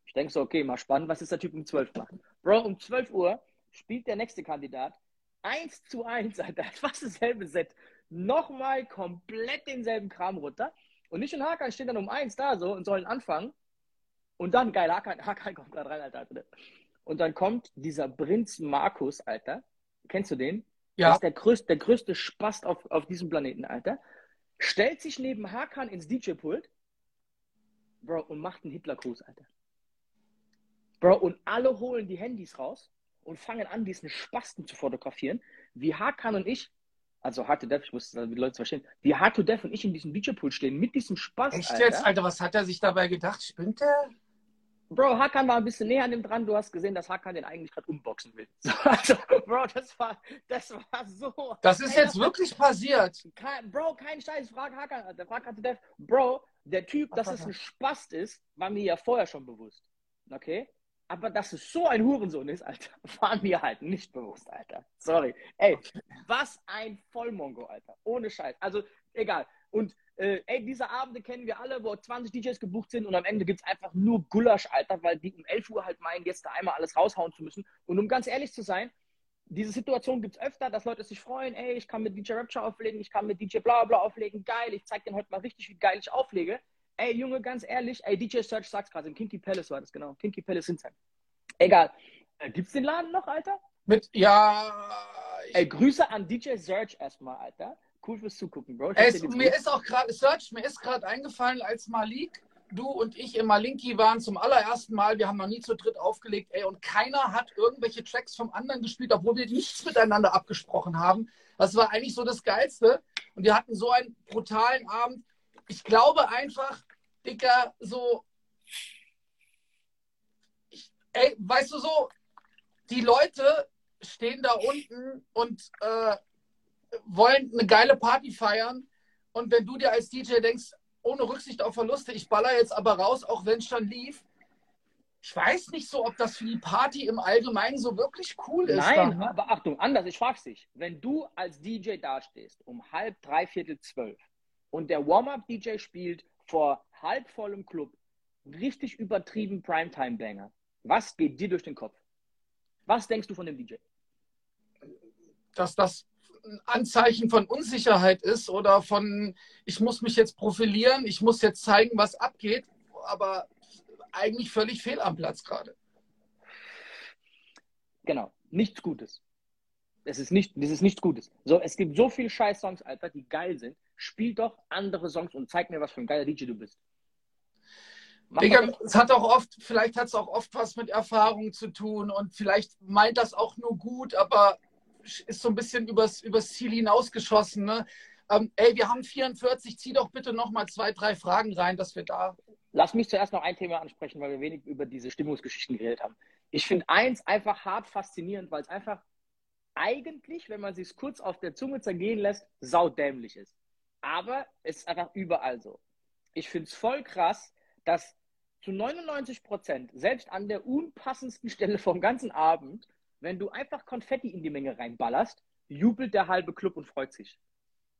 Ich denke so, okay, mal spannend, was ist der Typ um 12 macht. Bro, um 12 Uhr spielt der nächste Kandidat 1 zu 1, Alter, fast dasselbe Set. Nochmal komplett denselben Kram runter. Und ich und Hakan stehen dann um 1 da so und sollen anfangen. Und dann, geil, Hakan, Hakan kommt gerade rein, Alter. Und dann kommt dieser Prinz Markus, Alter. Kennst du den? Ja. Das ist der größte, der größte Spast auf, auf diesem Planeten, Alter. Stellt sich neben Hakan ins DJ-Pult, Bro, und macht einen Hitler-Gruß, Alter. Bro, und alle holen die Handys raus und fangen an, diesen Spasten zu fotografieren, wie Hakan und ich, also Hard to Death, ich muss die Leute verstehen, wie Hard to Death und ich in diesem DJ-Pool stehen, mit diesem Spaß. Echt Alter. jetzt, Alter, was hat er sich dabei gedacht? Spinnt der? Bro, Hakan war ein bisschen näher an dem dran. Du hast gesehen, dass Hakan den eigentlich gerade unboxen will. So, also, Bro, das war, das war so. Das ist jetzt wirklich passiert. Kein, Bro, kein Scheiß. Frag Hakan, der fragt Dev. Bro, der Typ, dass es ein Spast ist, war mir ja vorher schon bewusst. Okay? Aber dass es so ein Hurensohn ist, Alter, war mir halt nicht bewusst, Alter. Sorry. Ey, was ein Vollmongo, Alter. Ohne Scheiß. Also, egal. Und äh, ey, diese Abende kennen wir alle, wo 20 DJs gebucht sind und am Ende gibt es einfach nur Gulasch, Alter, weil die um 11 Uhr halt meinen, jetzt da einmal alles raushauen zu müssen. Und um ganz ehrlich zu sein, diese Situation gibt es öfter, dass Leute sich freuen, ey, ich kann mit DJ Rapture auflegen, ich kann mit DJ bla bla auflegen, geil, ich zeig dir heute mal richtig, wie geil ich auflege. Ey, Junge, ganz ehrlich, ey, DJ Search sagt's gerade, im Kinky Palace war das, genau. Kinky Palace Sinsheim. Egal. Äh, gibt's den Laden noch, Alter? Mit, ja. Ey, Grüße an DJ Search erstmal, Alter. Cool fürs Zugucken, Bro. Es, mir ist auch gerade, Search, mir ist gerade eingefallen, als Malik, du und ich im Malinki waren zum allerersten Mal, wir haben noch nie zu dritt aufgelegt, ey, und keiner hat irgendwelche Tracks vom anderen gespielt, obwohl wir nichts miteinander abgesprochen haben. Das war eigentlich so das Geilste. Und wir hatten so einen brutalen Abend. Ich glaube einfach, Dicker, so. Ich, ey, weißt du so, die Leute stehen da unten und äh, wollen eine geile Party feiern. Und wenn du dir als DJ denkst, ohne Rücksicht auf Verluste, ich baller jetzt aber raus, auch wenn es schon lief. Ich weiß nicht so, ob das für die Party im Allgemeinen so wirklich cool ist. Nein, dann, ne? aber Achtung, anders, ich frage dich. Wenn du als DJ dastehst um halb, dreiviertel zwölf und der Warm-Up-DJ spielt vor halb vollem Club, richtig übertrieben Primetime-Banger, was geht dir durch den Kopf? Was denkst du von dem DJ? Dass das ein Anzeichen von Unsicherheit ist oder von, ich muss mich jetzt profilieren, ich muss jetzt zeigen, was abgeht, aber eigentlich völlig fehl am Platz gerade. Genau, nichts Gutes. Es ist, nicht, es ist nichts Gutes. So, es gibt so viele Scheiß-Songs, Alter, die geil sind. Spiel doch andere Songs und zeig mir, was für ein geiler DJ du bist. Digga, es hat auch oft, vielleicht hat es auch oft was mit Erfahrung zu tun und vielleicht meint das auch nur gut, aber ist so ein bisschen übers, übers Ziel hinausgeschossen. Ne? Ähm, ey, wir haben 44, zieh doch bitte noch mal zwei, drei Fragen rein, dass wir da. Lass mich zuerst noch ein Thema ansprechen, weil wir wenig über diese Stimmungsgeschichten geredet haben. Ich finde eins einfach hart faszinierend, weil es einfach eigentlich, wenn man sich kurz auf der Zunge zergehen lässt, saudämlich ist. Aber es ist einfach überall so. Ich finde es voll krass, dass zu 99 Prozent, selbst an der unpassendsten Stelle vom ganzen Abend, wenn du einfach Konfetti in die Menge reinballerst, jubelt der halbe Club und freut sich.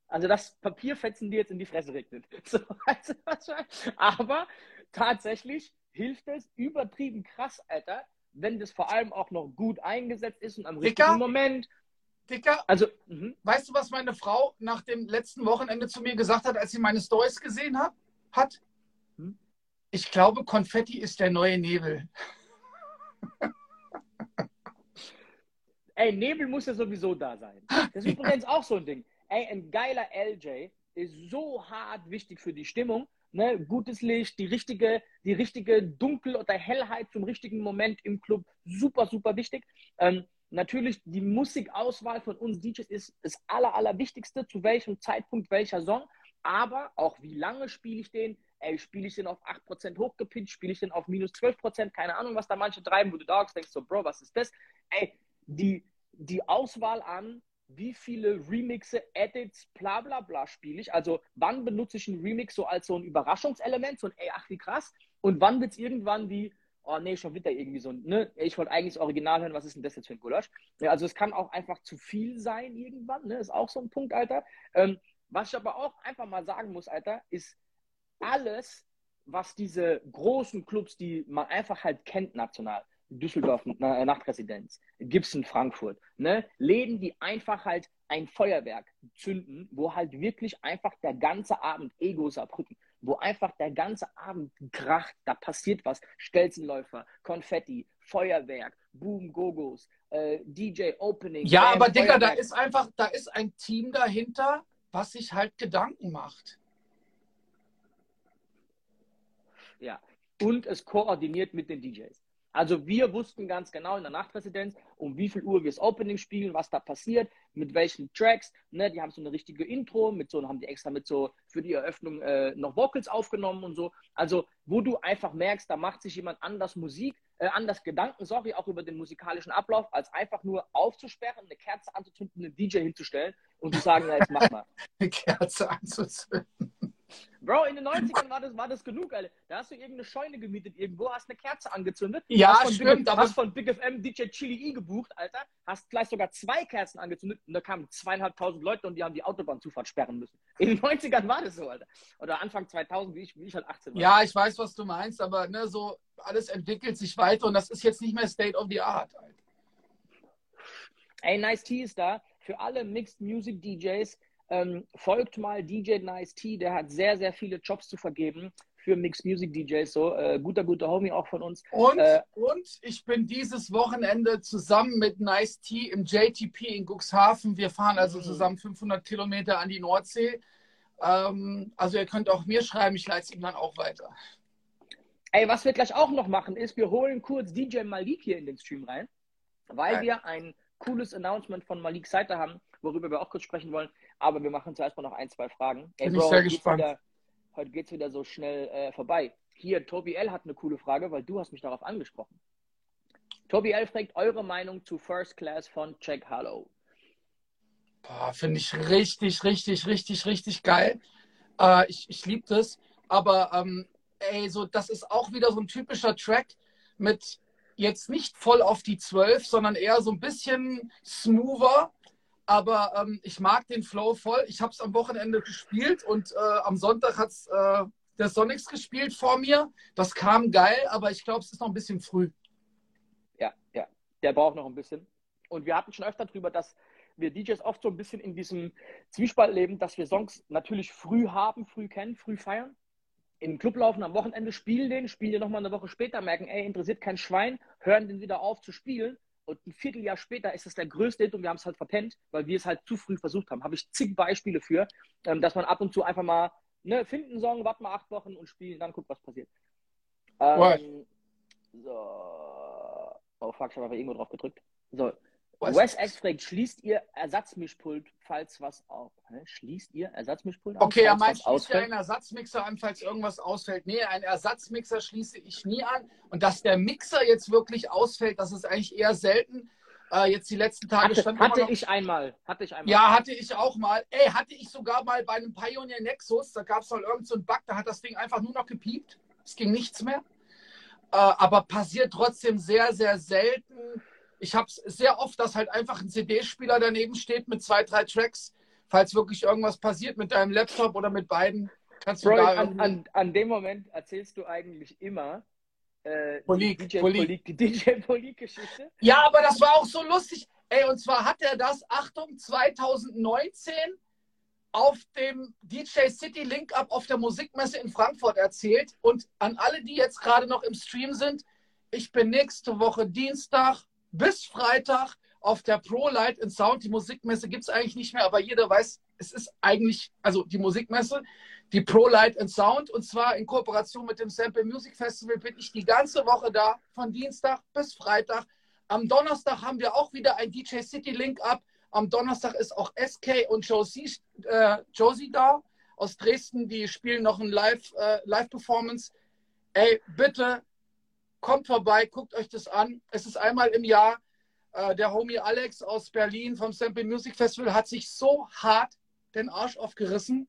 Also das Papierfetzen dir jetzt in die Fresse regnet. So, du, Aber tatsächlich hilft es übertrieben krass, Alter, wenn das vor allem auch noch gut eingesetzt ist und am Dicker, richtigen Moment. Dicker, also, mh. weißt du, was meine Frau nach dem letzten Wochenende zu mir gesagt hat, als sie meine Stories gesehen hat? hat? Ich glaube, Konfetti ist der neue Nebel. Ey, Nebel muss ja sowieso da sein. Das ist übrigens auch so ein Ding. Ey, ein geiler LJ ist so hart wichtig für die Stimmung. Ne? Gutes Licht, die richtige, die richtige Dunkel- oder Hellheit zum richtigen Moment im Club. Super, super wichtig. Ähm, natürlich, die Musikauswahl von uns DJs ist das aller, allerwichtigste. Zu welchem Zeitpunkt welcher Song. Aber auch wie lange spiele ich den? Ey, spiele ich den auf 8% hochgepitcht, spiele ich den auf minus 12%, keine Ahnung, was da manche treiben, wo du da denkst, so, Bro, was ist das? Ey, die, die Auswahl an, wie viele Remixe, Edits, bla bla bla spiele ich. Also wann benutze ich einen Remix so als so ein Überraschungselement, so ein ey, ach wie krass. Und wann wird es irgendwann wie, oh nee, schon wieder irgendwie so, ne, ich wollte eigentlich das Original hören, was ist denn das jetzt für ein Gulasch? Ja, also es kann auch einfach zu viel sein irgendwann, ne, ist auch so ein Punkt, Alter. Ähm, was ich aber auch einfach mal sagen muss, Alter, ist alles, was diese großen Clubs, die man einfach halt kennt national, Düsseldorf äh, Nachtresidenz, Gibson Frankfurt, ne? Läden, die einfach halt ein Feuerwerk zünden, wo halt wirklich einfach der ganze Abend Egos erbrücken, wo einfach der ganze Abend kracht, da passiert was, Stelzenläufer, Konfetti, Feuerwerk, Boom, Gogos, äh, DJ Opening. Ja, Bam, aber Digga, da ist einfach, da ist ein Team dahinter, was sich halt Gedanken macht. Ja, und es koordiniert mit den DJs. Also wir wussten ganz genau in der Nachtresidenz, um wie viel Uhr wir das Opening spielen, was da passiert, mit welchen Tracks. Ne, die haben so eine richtige Intro, mit so haben die extra mit so für die Eröffnung äh, noch Vocals aufgenommen und so. Also wo du einfach merkst, da macht sich jemand anders Musik, äh, anders Gedanken, sorry, auch über den musikalischen Ablauf, als einfach nur aufzusperren, eine Kerze anzuzünden, einen DJ hinzustellen und zu sagen, na jetzt mach mal. eine Kerze anzuzünden. Bro, in den 90ern war das, war das genug, Alter. Da hast du irgendeine Scheune gemietet irgendwo, hast eine Kerze angezündet. Ja, hast stimmt. Big, hast von Big FM DJ Chili E gebucht, Alter. Hast gleich sogar zwei Kerzen angezündet und da kamen zweieinhalbtausend Leute und die haben die Autobahnzufahrt sperren müssen. In den 90ern war das so, Alter. Oder Anfang 2000, wie ich, wie ich halt 18 war. Ja, ich weiß, was du meinst, aber ne, so alles entwickelt sich weiter und das ist jetzt nicht mehr State of the Art, Alter. Ey, Nice T ist da. Für alle Mixed Music DJs, ähm, folgt mal DJ Nice T, der hat sehr, sehr viele Jobs zu vergeben für Mixed Music DJs. So, äh, guter, guter Homie auch von uns. Und, äh, und ich bin dieses Wochenende zusammen mit Nice T im JTP in Cuxhaven. Wir fahren also mhm. zusammen 500 Kilometer an die Nordsee. Ähm, also ihr könnt auch mir schreiben, ich leite es ihm dann auch weiter. Ey, was wir gleich auch noch machen, ist, wir holen kurz DJ Malik hier in den Stream rein, weil Nein. wir ein cooles Announcement von Malik Seite haben, worüber wir auch kurz sprechen wollen. Aber wir machen zuerst mal noch ein, zwei Fragen. Ey, Bin Bro, ich sehr gespannt. Wieder, heute geht es wieder so schnell äh, vorbei. Hier, Tobi L. hat eine coole Frage, weil du hast mich darauf angesprochen. Tobi L. fragt eure Meinung zu First Class von Jack Harlow. Finde ich richtig, richtig, richtig, richtig geil. Äh, ich ich liebe das. Aber ähm, ey, so, das ist auch wieder so ein typischer Track mit jetzt nicht voll auf die 12, sondern eher so ein bisschen smoother aber ähm, ich mag den Flow voll. Ich habe es am Wochenende gespielt und äh, am Sonntag hat es äh, der Sonics gespielt vor mir. Das kam geil, aber ich glaube, es ist noch ein bisschen früh. Ja, ja, der braucht noch ein bisschen. Und wir hatten schon öfter darüber, dass wir DJs oft so ein bisschen in diesem Zwiespalt leben, dass wir Songs natürlich früh haben, früh kennen, früh feiern. Im Club laufen am Wochenende, spielen den, spielen den nochmal eine Woche später, merken, ey, interessiert kein Schwein, hören den wieder auf zu spielen und ein Vierteljahr später ist es der größte Hit und wir haben es halt verpennt, weil wir es halt zu früh versucht haben. Habe ich zig Beispiele für, ähm, dass man ab und zu einfach mal ne, finden Song, warten mal acht Wochen und spielen, dann guckt, was passiert. Ähm, so. Oh fuck, ich habe einfach irgendwo drauf gedrückt. So, Wes X fragt, schließt ihr Ersatzmischpult, falls was auf. Schließt ihr Ersatzmischpult an? Okay, er meint, schließt ihr einen Ersatzmixer an, falls irgendwas ausfällt. Nee, einen Ersatzmixer schließe ich nie an. Und dass der Mixer jetzt wirklich ausfällt, das ist eigentlich eher selten. Äh, jetzt die letzten Tage hatte, stand hatte ich einmal. Hatte ich einmal. Ja, hatte ich auch mal. Ey, hatte ich sogar mal bei einem Pioneer Nexus. Da gab es mal irgendeinen so Bug, da hat das Ding einfach nur noch gepiept. Es ging nichts mehr. Äh, aber passiert trotzdem sehr, sehr selten ich habe es sehr oft, dass halt einfach ein CD-Spieler daneben steht mit zwei, drei Tracks. Falls wirklich irgendwas passiert mit deinem Laptop oder mit beiden, kannst du Bro, da an, an, an, dem Moment erzählst du eigentlich immer äh, Polik, die DJ Polik, die DJ Polik-Geschichte. Ja, aber das war auch so lustig. Ey, und zwar hat er das, Achtung, 2019 auf dem DJ City Link Up auf der Musikmesse in Frankfurt erzählt. Und an alle, die jetzt gerade noch im Stream sind, ich bin nächste Woche Dienstag bis Freitag auf der Pro Light in Sound. Die Musikmesse gibt es eigentlich nicht mehr, aber jeder weiß, es ist eigentlich, also die Musikmesse, die Pro Light Sound. Und zwar in Kooperation mit dem Sample Music Festival bin ich die ganze Woche da, von Dienstag bis Freitag. Am Donnerstag haben wir auch wieder ein DJ City Link Up. Am Donnerstag ist auch SK und Josie, äh, Josie da. aus Dresden, die spielen noch ein Live, äh, Live-Performance. Ey, bitte kommt vorbei, guckt euch das an. Es ist einmal im Jahr. Äh, der Homie Alex aus Berlin vom Sample Music Festival hat sich so hart den Arsch aufgerissen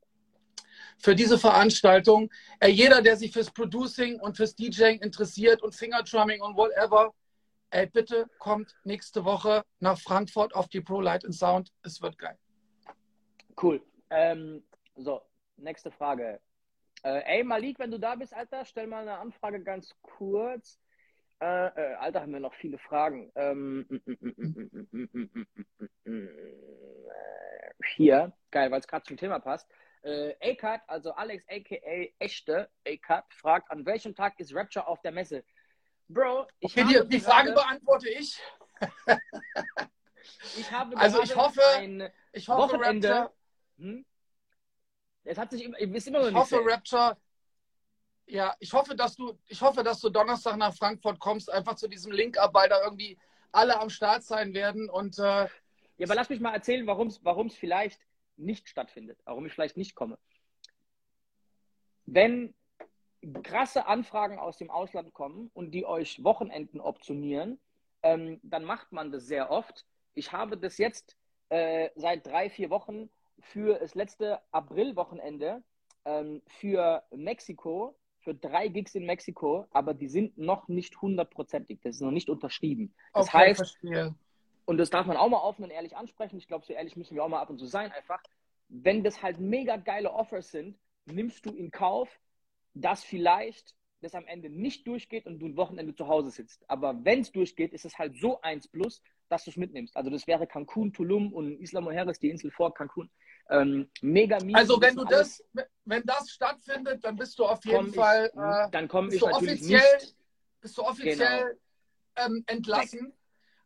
für diese Veranstaltung. Äh, jeder, der sich fürs Producing und fürs DJing interessiert und Fingerdrumming und whatever, ey, bitte kommt nächste Woche nach Frankfurt auf die Pro Light and Sound. Es wird geil. Cool. Ähm, so, nächste Frage. Äh, ey, Malik, wenn du da bist, Alter, stell mal eine Anfrage ganz kurz. Äh, äh, Alter, haben wir noch viele Fragen. Ähm, hier, geil, weil es gerade zum Thema passt. Äh, A-Cut, also Alex aka echte A-Cut, fragt, an welchem Tag ist Rapture auf der Messe? Bro, ich okay, die, die Frage beantworte ich. ich habe also ich hoffe, ein ich hoffe Wochenende. Rapture, hm? Es hat sich ist immer noch ich hoffe, Rapture. Ja, ich hoffe, dass du, ich hoffe, dass du Donnerstag nach Frankfurt kommst, einfach zu diesem Link-Up, weil da irgendwie alle am Start sein werden und äh, ja, aber lass mich mal erzählen, warum es vielleicht nicht stattfindet, warum ich vielleicht nicht komme. Wenn krasse Anfragen aus dem Ausland kommen und die euch Wochenenden optionieren, ähm, dann macht man das sehr oft. Ich habe das jetzt äh, seit drei, vier Wochen für das letzte Aprilwochenende ähm, für Mexiko, für drei Gigs in Mexiko, aber die sind noch nicht hundertprozentig. Das ist noch nicht unterschrieben. Das okay, heißt, verstehe und das darf man auch mal offen und ehrlich ansprechen. Ich glaube, so ehrlich müssen wir auch mal ab und zu sein. Einfach, wenn das halt mega geile Offers sind, nimmst du in Kauf, dass vielleicht das am Ende nicht durchgeht und du ein Wochenende zu Hause sitzt. Aber wenn es durchgeht, ist es halt so eins plus, dass du es mitnimmst. Also das wäre Cancun, Tulum und Isla Mujeres, die Insel vor Cancun. Ähm, mega mies. Also wenn du das, wenn das stattfindet, dann bist du auf jeden Fall. Ich, äh, dann komme ich natürlich offiziell, nicht. Bist du offiziell genau. ähm, entlassen?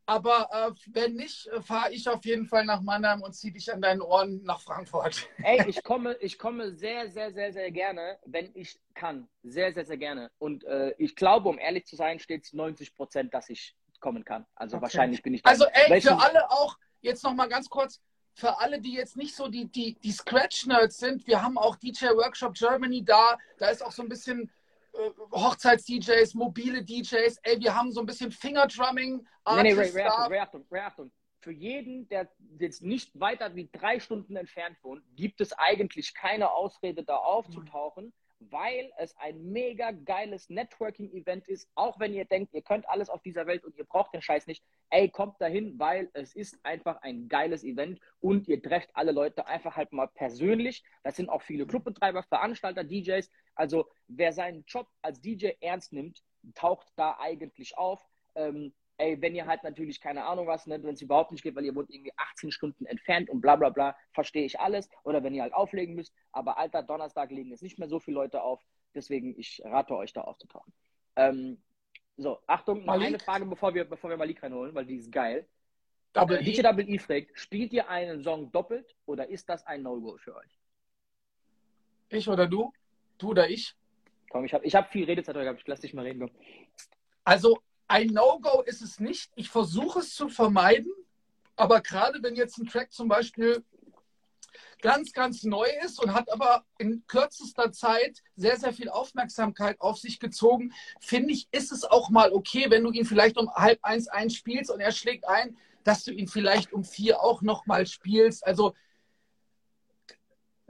Aber äh, wenn nicht, äh, fahre ich auf jeden Fall nach Mannheim und ziehe dich an deinen Ohren nach Frankfurt. Ey, ich komme, ich komme sehr, sehr, sehr, sehr gerne, wenn ich kann. Sehr, sehr, sehr gerne. Und äh, ich glaube, um ehrlich zu sein, steht es 90 Prozent, dass ich kommen kann. Also okay. wahrscheinlich bin ich da. Also ey, für alle auch, jetzt nochmal ganz kurz, für alle, die jetzt nicht so die, die, die Scratch-Nerds sind, wir haben auch DJ Workshop Germany da. Da ist auch so ein bisschen äh, Hochzeits-DJs, mobile DJs, ey, wir haben so ein bisschen Fingerdrumming. Nee, nee, Ray, Ray, Ray, Achtung, Ray, Achtung. Für jeden, der jetzt nicht weiter wie drei Stunden entfernt wohnt, gibt es eigentlich keine Ausrede, da aufzutauchen. Mhm weil es ein mega geiles Networking-Event ist. Auch wenn ihr denkt, ihr könnt alles auf dieser Welt und ihr braucht den Scheiß nicht. Ey, kommt dahin, weil es ist einfach ein geiles Event und ihr trefft alle Leute einfach halt mal persönlich. Das sind auch viele Clubbetreiber, Veranstalter, DJs. Also wer seinen Job als DJ ernst nimmt, taucht da eigentlich auf. Ähm, ey, wenn ihr halt natürlich keine Ahnung was, ne, wenn es überhaupt nicht geht, weil ihr wohnt irgendwie 18 Stunden entfernt und bla bla bla, verstehe ich alles. Oder wenn ihr halt auflegen müsst. Aber alter Donnerstag legen jetzt nicht mehr so viele Leute auf. Deswegen, ich rate euch da aufzutauchen. Ähm, so, Achtung, noch Malik? eine Frage, bevor wir, bevor wir Malik reinholen, weil die ist geil. Double äh, DJ Double E fragt, spielt ihr einen Song doppelt oder ist das ein No-Go für euch? Ich oder du? Du oder ich? Komm, ich habe ich hab viel Redezeit heute gehabt. Ich lass dich mal reden. Komm. Also, ein No-Go ist es nicht. Ich versuche es zu vermeiden. Aber gerade wenn jetzt ein Track zum Beispiel ganz, ganz neu ist und hat aber in kürzester Zeit sehr, sehr viel Aufmerksamkeit auf sich gezogen, finde ich, ist es auch mal okay, wenn du ihn vielleicht um halb eins einspielst und er schlägt ein, dass du ihn vielleicht um vier auch nochmal spielst. Also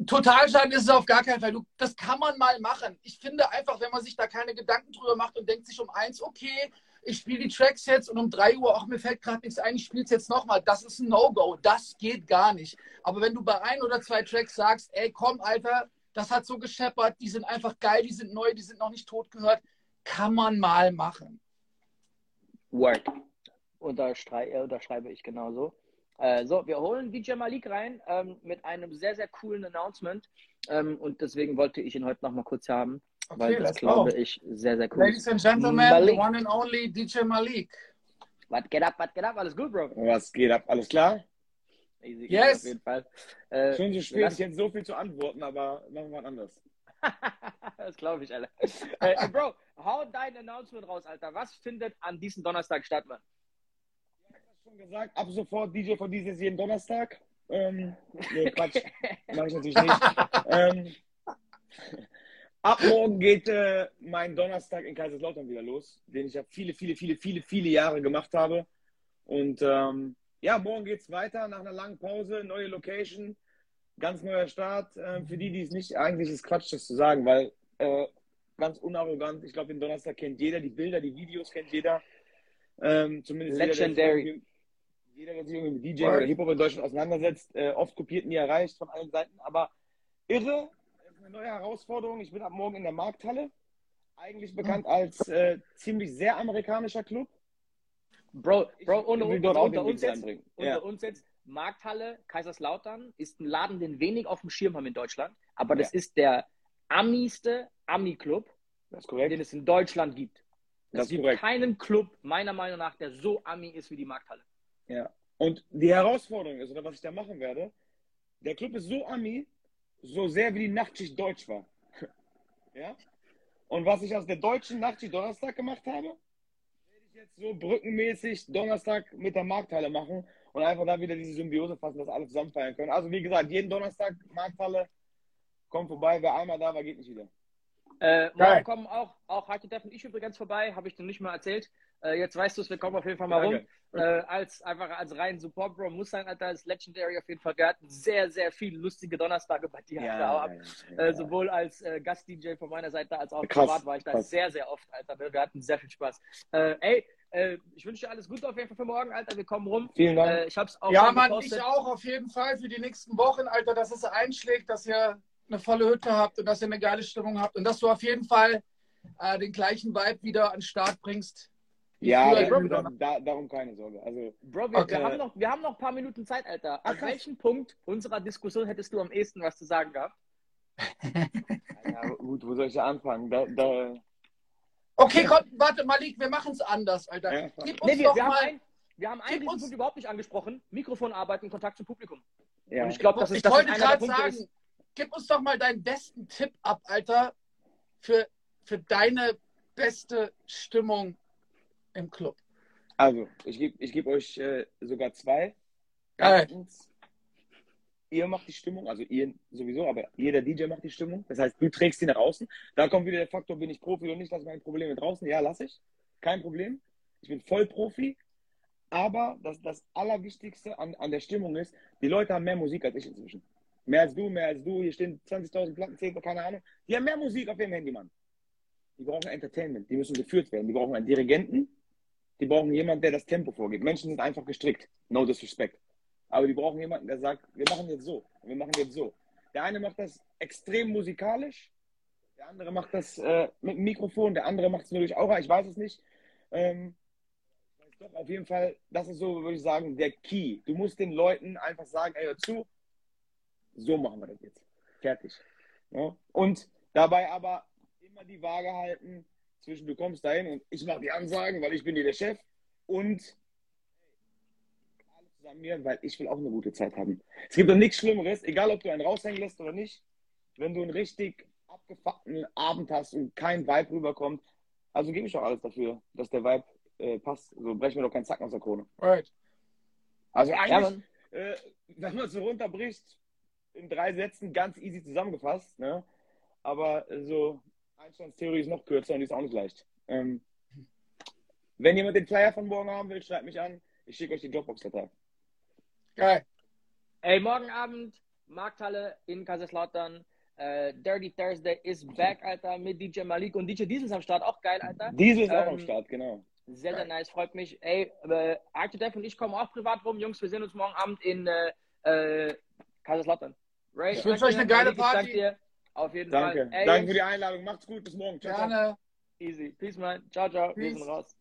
total schaden ist es auf gar keinen Fall. Du, das kann man mal machen. Ich finde einfach, wenn man sich da keine Gedanken drüber macht und denkt sich um eins, okay, ich spiele die Tracks jetzt und um 3 Uhr, auch mir fällt gerade nichts ein, ich spiele es jetzt nochmal. Das ist ein No-Go. Das geht gar nicht. Aber wenn du bei ein oder zwei Tracks sagst, ey, komm, Alter, das hat so gescheppert, die sind einfach geil, die sind neu, die sind noch nicht tot gehört, kann man mal machen. Work. Äh, unterschreibe ich genauso. Äh, so, wir holen DJ Malik rein ähm, mit einem sehr, sehr coolen Announcement. Ähm, und deswegen wollte ich ihn heute nochmal kurz haben. Okay, weil das glaube go. ich sehr, sehr cool Ladies and Gentlemen, Malik. the one and only DJ Malik. Was geht ab, was geht ab? Alles gut, Bro? Was geht ab? Alles klar? Easy, yes. Auf jeden Fall. Äh, Schön so spät, ich hätte so viel zu antworten, aber machen wir mal anders. das glaube ich, Alter. äh, Bro, hau dein Announcement raus, Alter. Was findet an diesem Donnerstag statt, Mann? Ich habe schon gesagt, ab sofort DJ von dieses jeden Donnerstag. Ähm, nee, Quatsch. Mach ich natürlich nicht. ähm, ab morgen geht äh, mein Donnerstag in Kaiserslautern wieder los, den ich ja viele, viele, viele, viele, viele Jahre gemacht habe. Und ähm, ja, morgen geht es weiter nach einer langen Pause, neue Location, ganz neuer Start. Äh, für die, die es nicht, eigentlich ist Quatsch, das zu sagen, weil äh, ganz unarrogant, ich glaube, den Donnerstag kennt jeder, die Bilder, die Videos kennt jeder. Ähm, zumindest Legendary. Jeder, der sich irgendwie mit DJ oder Hip-Hop in Deutschland auseinandersetzt, äh, oft kopiert, nie erreicht von allen Seiten. Aber irre, eine neue Herausforderung. Ich bin ab morgen in der Markthalle. Eigentlich bekannt als äh, ziemlich sehr amerikanischer Club. Bro, Bro unter, will dort unter, uns jetzt, unter Ja. uns jetzt, Markthalle, Kaiserslautern ist ein Laden, den wenig auf dem Schirm haben in Deutschland. Aber das ist der amiste Ami-Club, den es in Deutschland gibt. Das Es gibt korrekt. keinen Club, meiner Meinung nach, der so Ami ist wie die Markthalle. Ja. Und die Herausforderung ist, oder was ich da machen werde, der Club ist so ami, so sehr wie die Nachtschicht deutsch war. ja? Und was ich aus der deutschen Nachtschicht Donnerstag gemacht habe, werde ich jetzt so brückenmäßig Donnerstag mit der Markthalle machen und einfach da wieder diese Symbiose fassen, dass alle zusammen feiern können. Also wie gesagt, jeden Donnerstag Markthalle, kommt vorbei, wer einmal da war, geht nicht wieder. Äh, morgen kommen auch, auch Haki und ich übrigens vorbei, habe ich dir nicht mal erzählt. Äh, jetzt weißt du es, wir kommen auf jeden Fall mal rum. Danke. Äh, als einfach als rein Support Bro muss sein, Alter, ist Legendary auf jeden Fall. Wir hatten sehr, sehr viele lustige Donnerstage bei dir, Alter, auch ab. Äh, sowohl als äh, Gast-DJ von meiner Seite als auch Krass, privat war ich da krass. sehr, sehr oft, Alter. Wir wir hatten sehr viel Spaß. Äh, ey, äh, ich wünsche dir alles Gute auf jeden Fall für morgen, Alter. Wir kommen rum. Vielen Dank. Äh, ich hab's auch Ja, schon Mann, gepostet. ich auch auf jeden Fall für die nächsten Wochen, Alter, dass es einschlägt, dass ihr eine volle Hütte habt und dass ihr eine geile Stimmung habt und dass du auf jeden Fall äh, den gleichen Vibe wieder an den Start bringst. Wie ja, da, in da, darum keine Sorge. Also, Bro, wir, Okay. wir, haben noch, wir haben noch ein paar Minuten Zeit, Alter. Ach, An krass. welchem Punkt unserer Diskussion hättest du am ehesten was zu sagen gehabt? ja, gut, wo soll ich da anfangen? Da, da, Okay, komm, warte, Malik, wir machen es anders, Alter. Ja. Gib uns Nee, wir, doch wir, haben mal, ein, wir haben einen Punkt überhaupt nicht angesprochen. Mikrofon arbeiten, Kontakt zum Publikum. ja. Und ich glaube, das ist, ich das wollte gerade sagen, Ist, gib uns doch mal deinen besten Tipp ab, Alter, für, für deine beste Stimmung im Club. Also, ich gebe ich geb euch äh, sogar zwei. Erstens, ihr macht die Stimmung, also ihr sowieso, aber jeder DJ macht die Stimmung. Das heißt, du trägst die nach außen. Da kommt wieder der Faktor, bin ich Profi oder nicht, lass meine Probleme draußen. Ja, lass ich. Kein Problem. Ich bin voll Profi. Aber das, das Allerwichtigste an, an der Stimmung ist, die Leute haben mehr Musik als ich inzwischen. Mehr als du, mehr als du. Hier stehen 20.000 Platten, 10, keine Ahnung. Die haben mehr Musik auf ihrem Handy, Mann. Die brauchen Entertainment. Die müssen geführt werden. Die brauchen einen Dirigenten. Die brauchen jemanden, der das Tempo vorgibt. Menschen sind einfach gestrickt. No disrespect. Aber die brauchen jemanden, der sagt, wir machen jetzt so. Wir machen jetzt so. Der eine macht das extrem musikalisch. Der andere macht das äh, mit dem Mikrofon. Der andere macht es nur durch Aura. Ich weiß es nicht. Ähm, doch, auf jeden Fall, das ist so, würde ich sagen, der Key. Du musst den Leuten einfach sagen, ey, hör zu. So machen wir das jetzt. Fertig. Ja? Und dabei aber immer die Waage halten zwischen du kommst dahin und ich mache die Ansagen, weil ich bin hier der Chef und alle zusammen mir, weil ich will auch eine gute Zeit haben. Es gibt doch nichts Schlimmeres, egal ob du einen raushängen lässt oder nicht, wenn du einen richtig abgefuckten Abend hast und kein Vibe rüberkommt. Also gebe ich doch alles dafür, dass der Vibe äh, passt. So brechen wir doch keinen Zacken aus der Krone. Right. Also ja, eigentlich, Mann. äh, wenn man es so runterbricht, in drei Sätzen ganz easy zusammengefasst. Ne? Aber so Einsteins-Theorie ist noch kürzer und die ist auch nicht leicht. Ähm, wenn jemand den Flyer von morgen haben will, schreibt mich an. Ich schicke euch die Dropbox-Datei. Geil. Ey, morgen Abend, Markthalle in Kaiserslautern. Äh, Dirty Thursday is back, Alter, mit DJ Malik und DJ Diesel ist am Start. Auch geil, Alter. Diese ist auch Ähm, am Start, genau. Sehr, sehr nice, freut mich. Ey, äh, Dev und ich kommen auch privat rum. Jungs, wir sehen uns morgen Abend in äh, äh, Kaiserslautern. Ray, Ich wünsche euch eine geile Malik, ich danke Party. Auf jeden Danke. Fall. Ey, Danke für die Einladung. Macht's gut. Bis morgen. Ciao, ciao. Gerne. Easy. Peace, man. Ciao, ciao. Wir Peace. sind raus.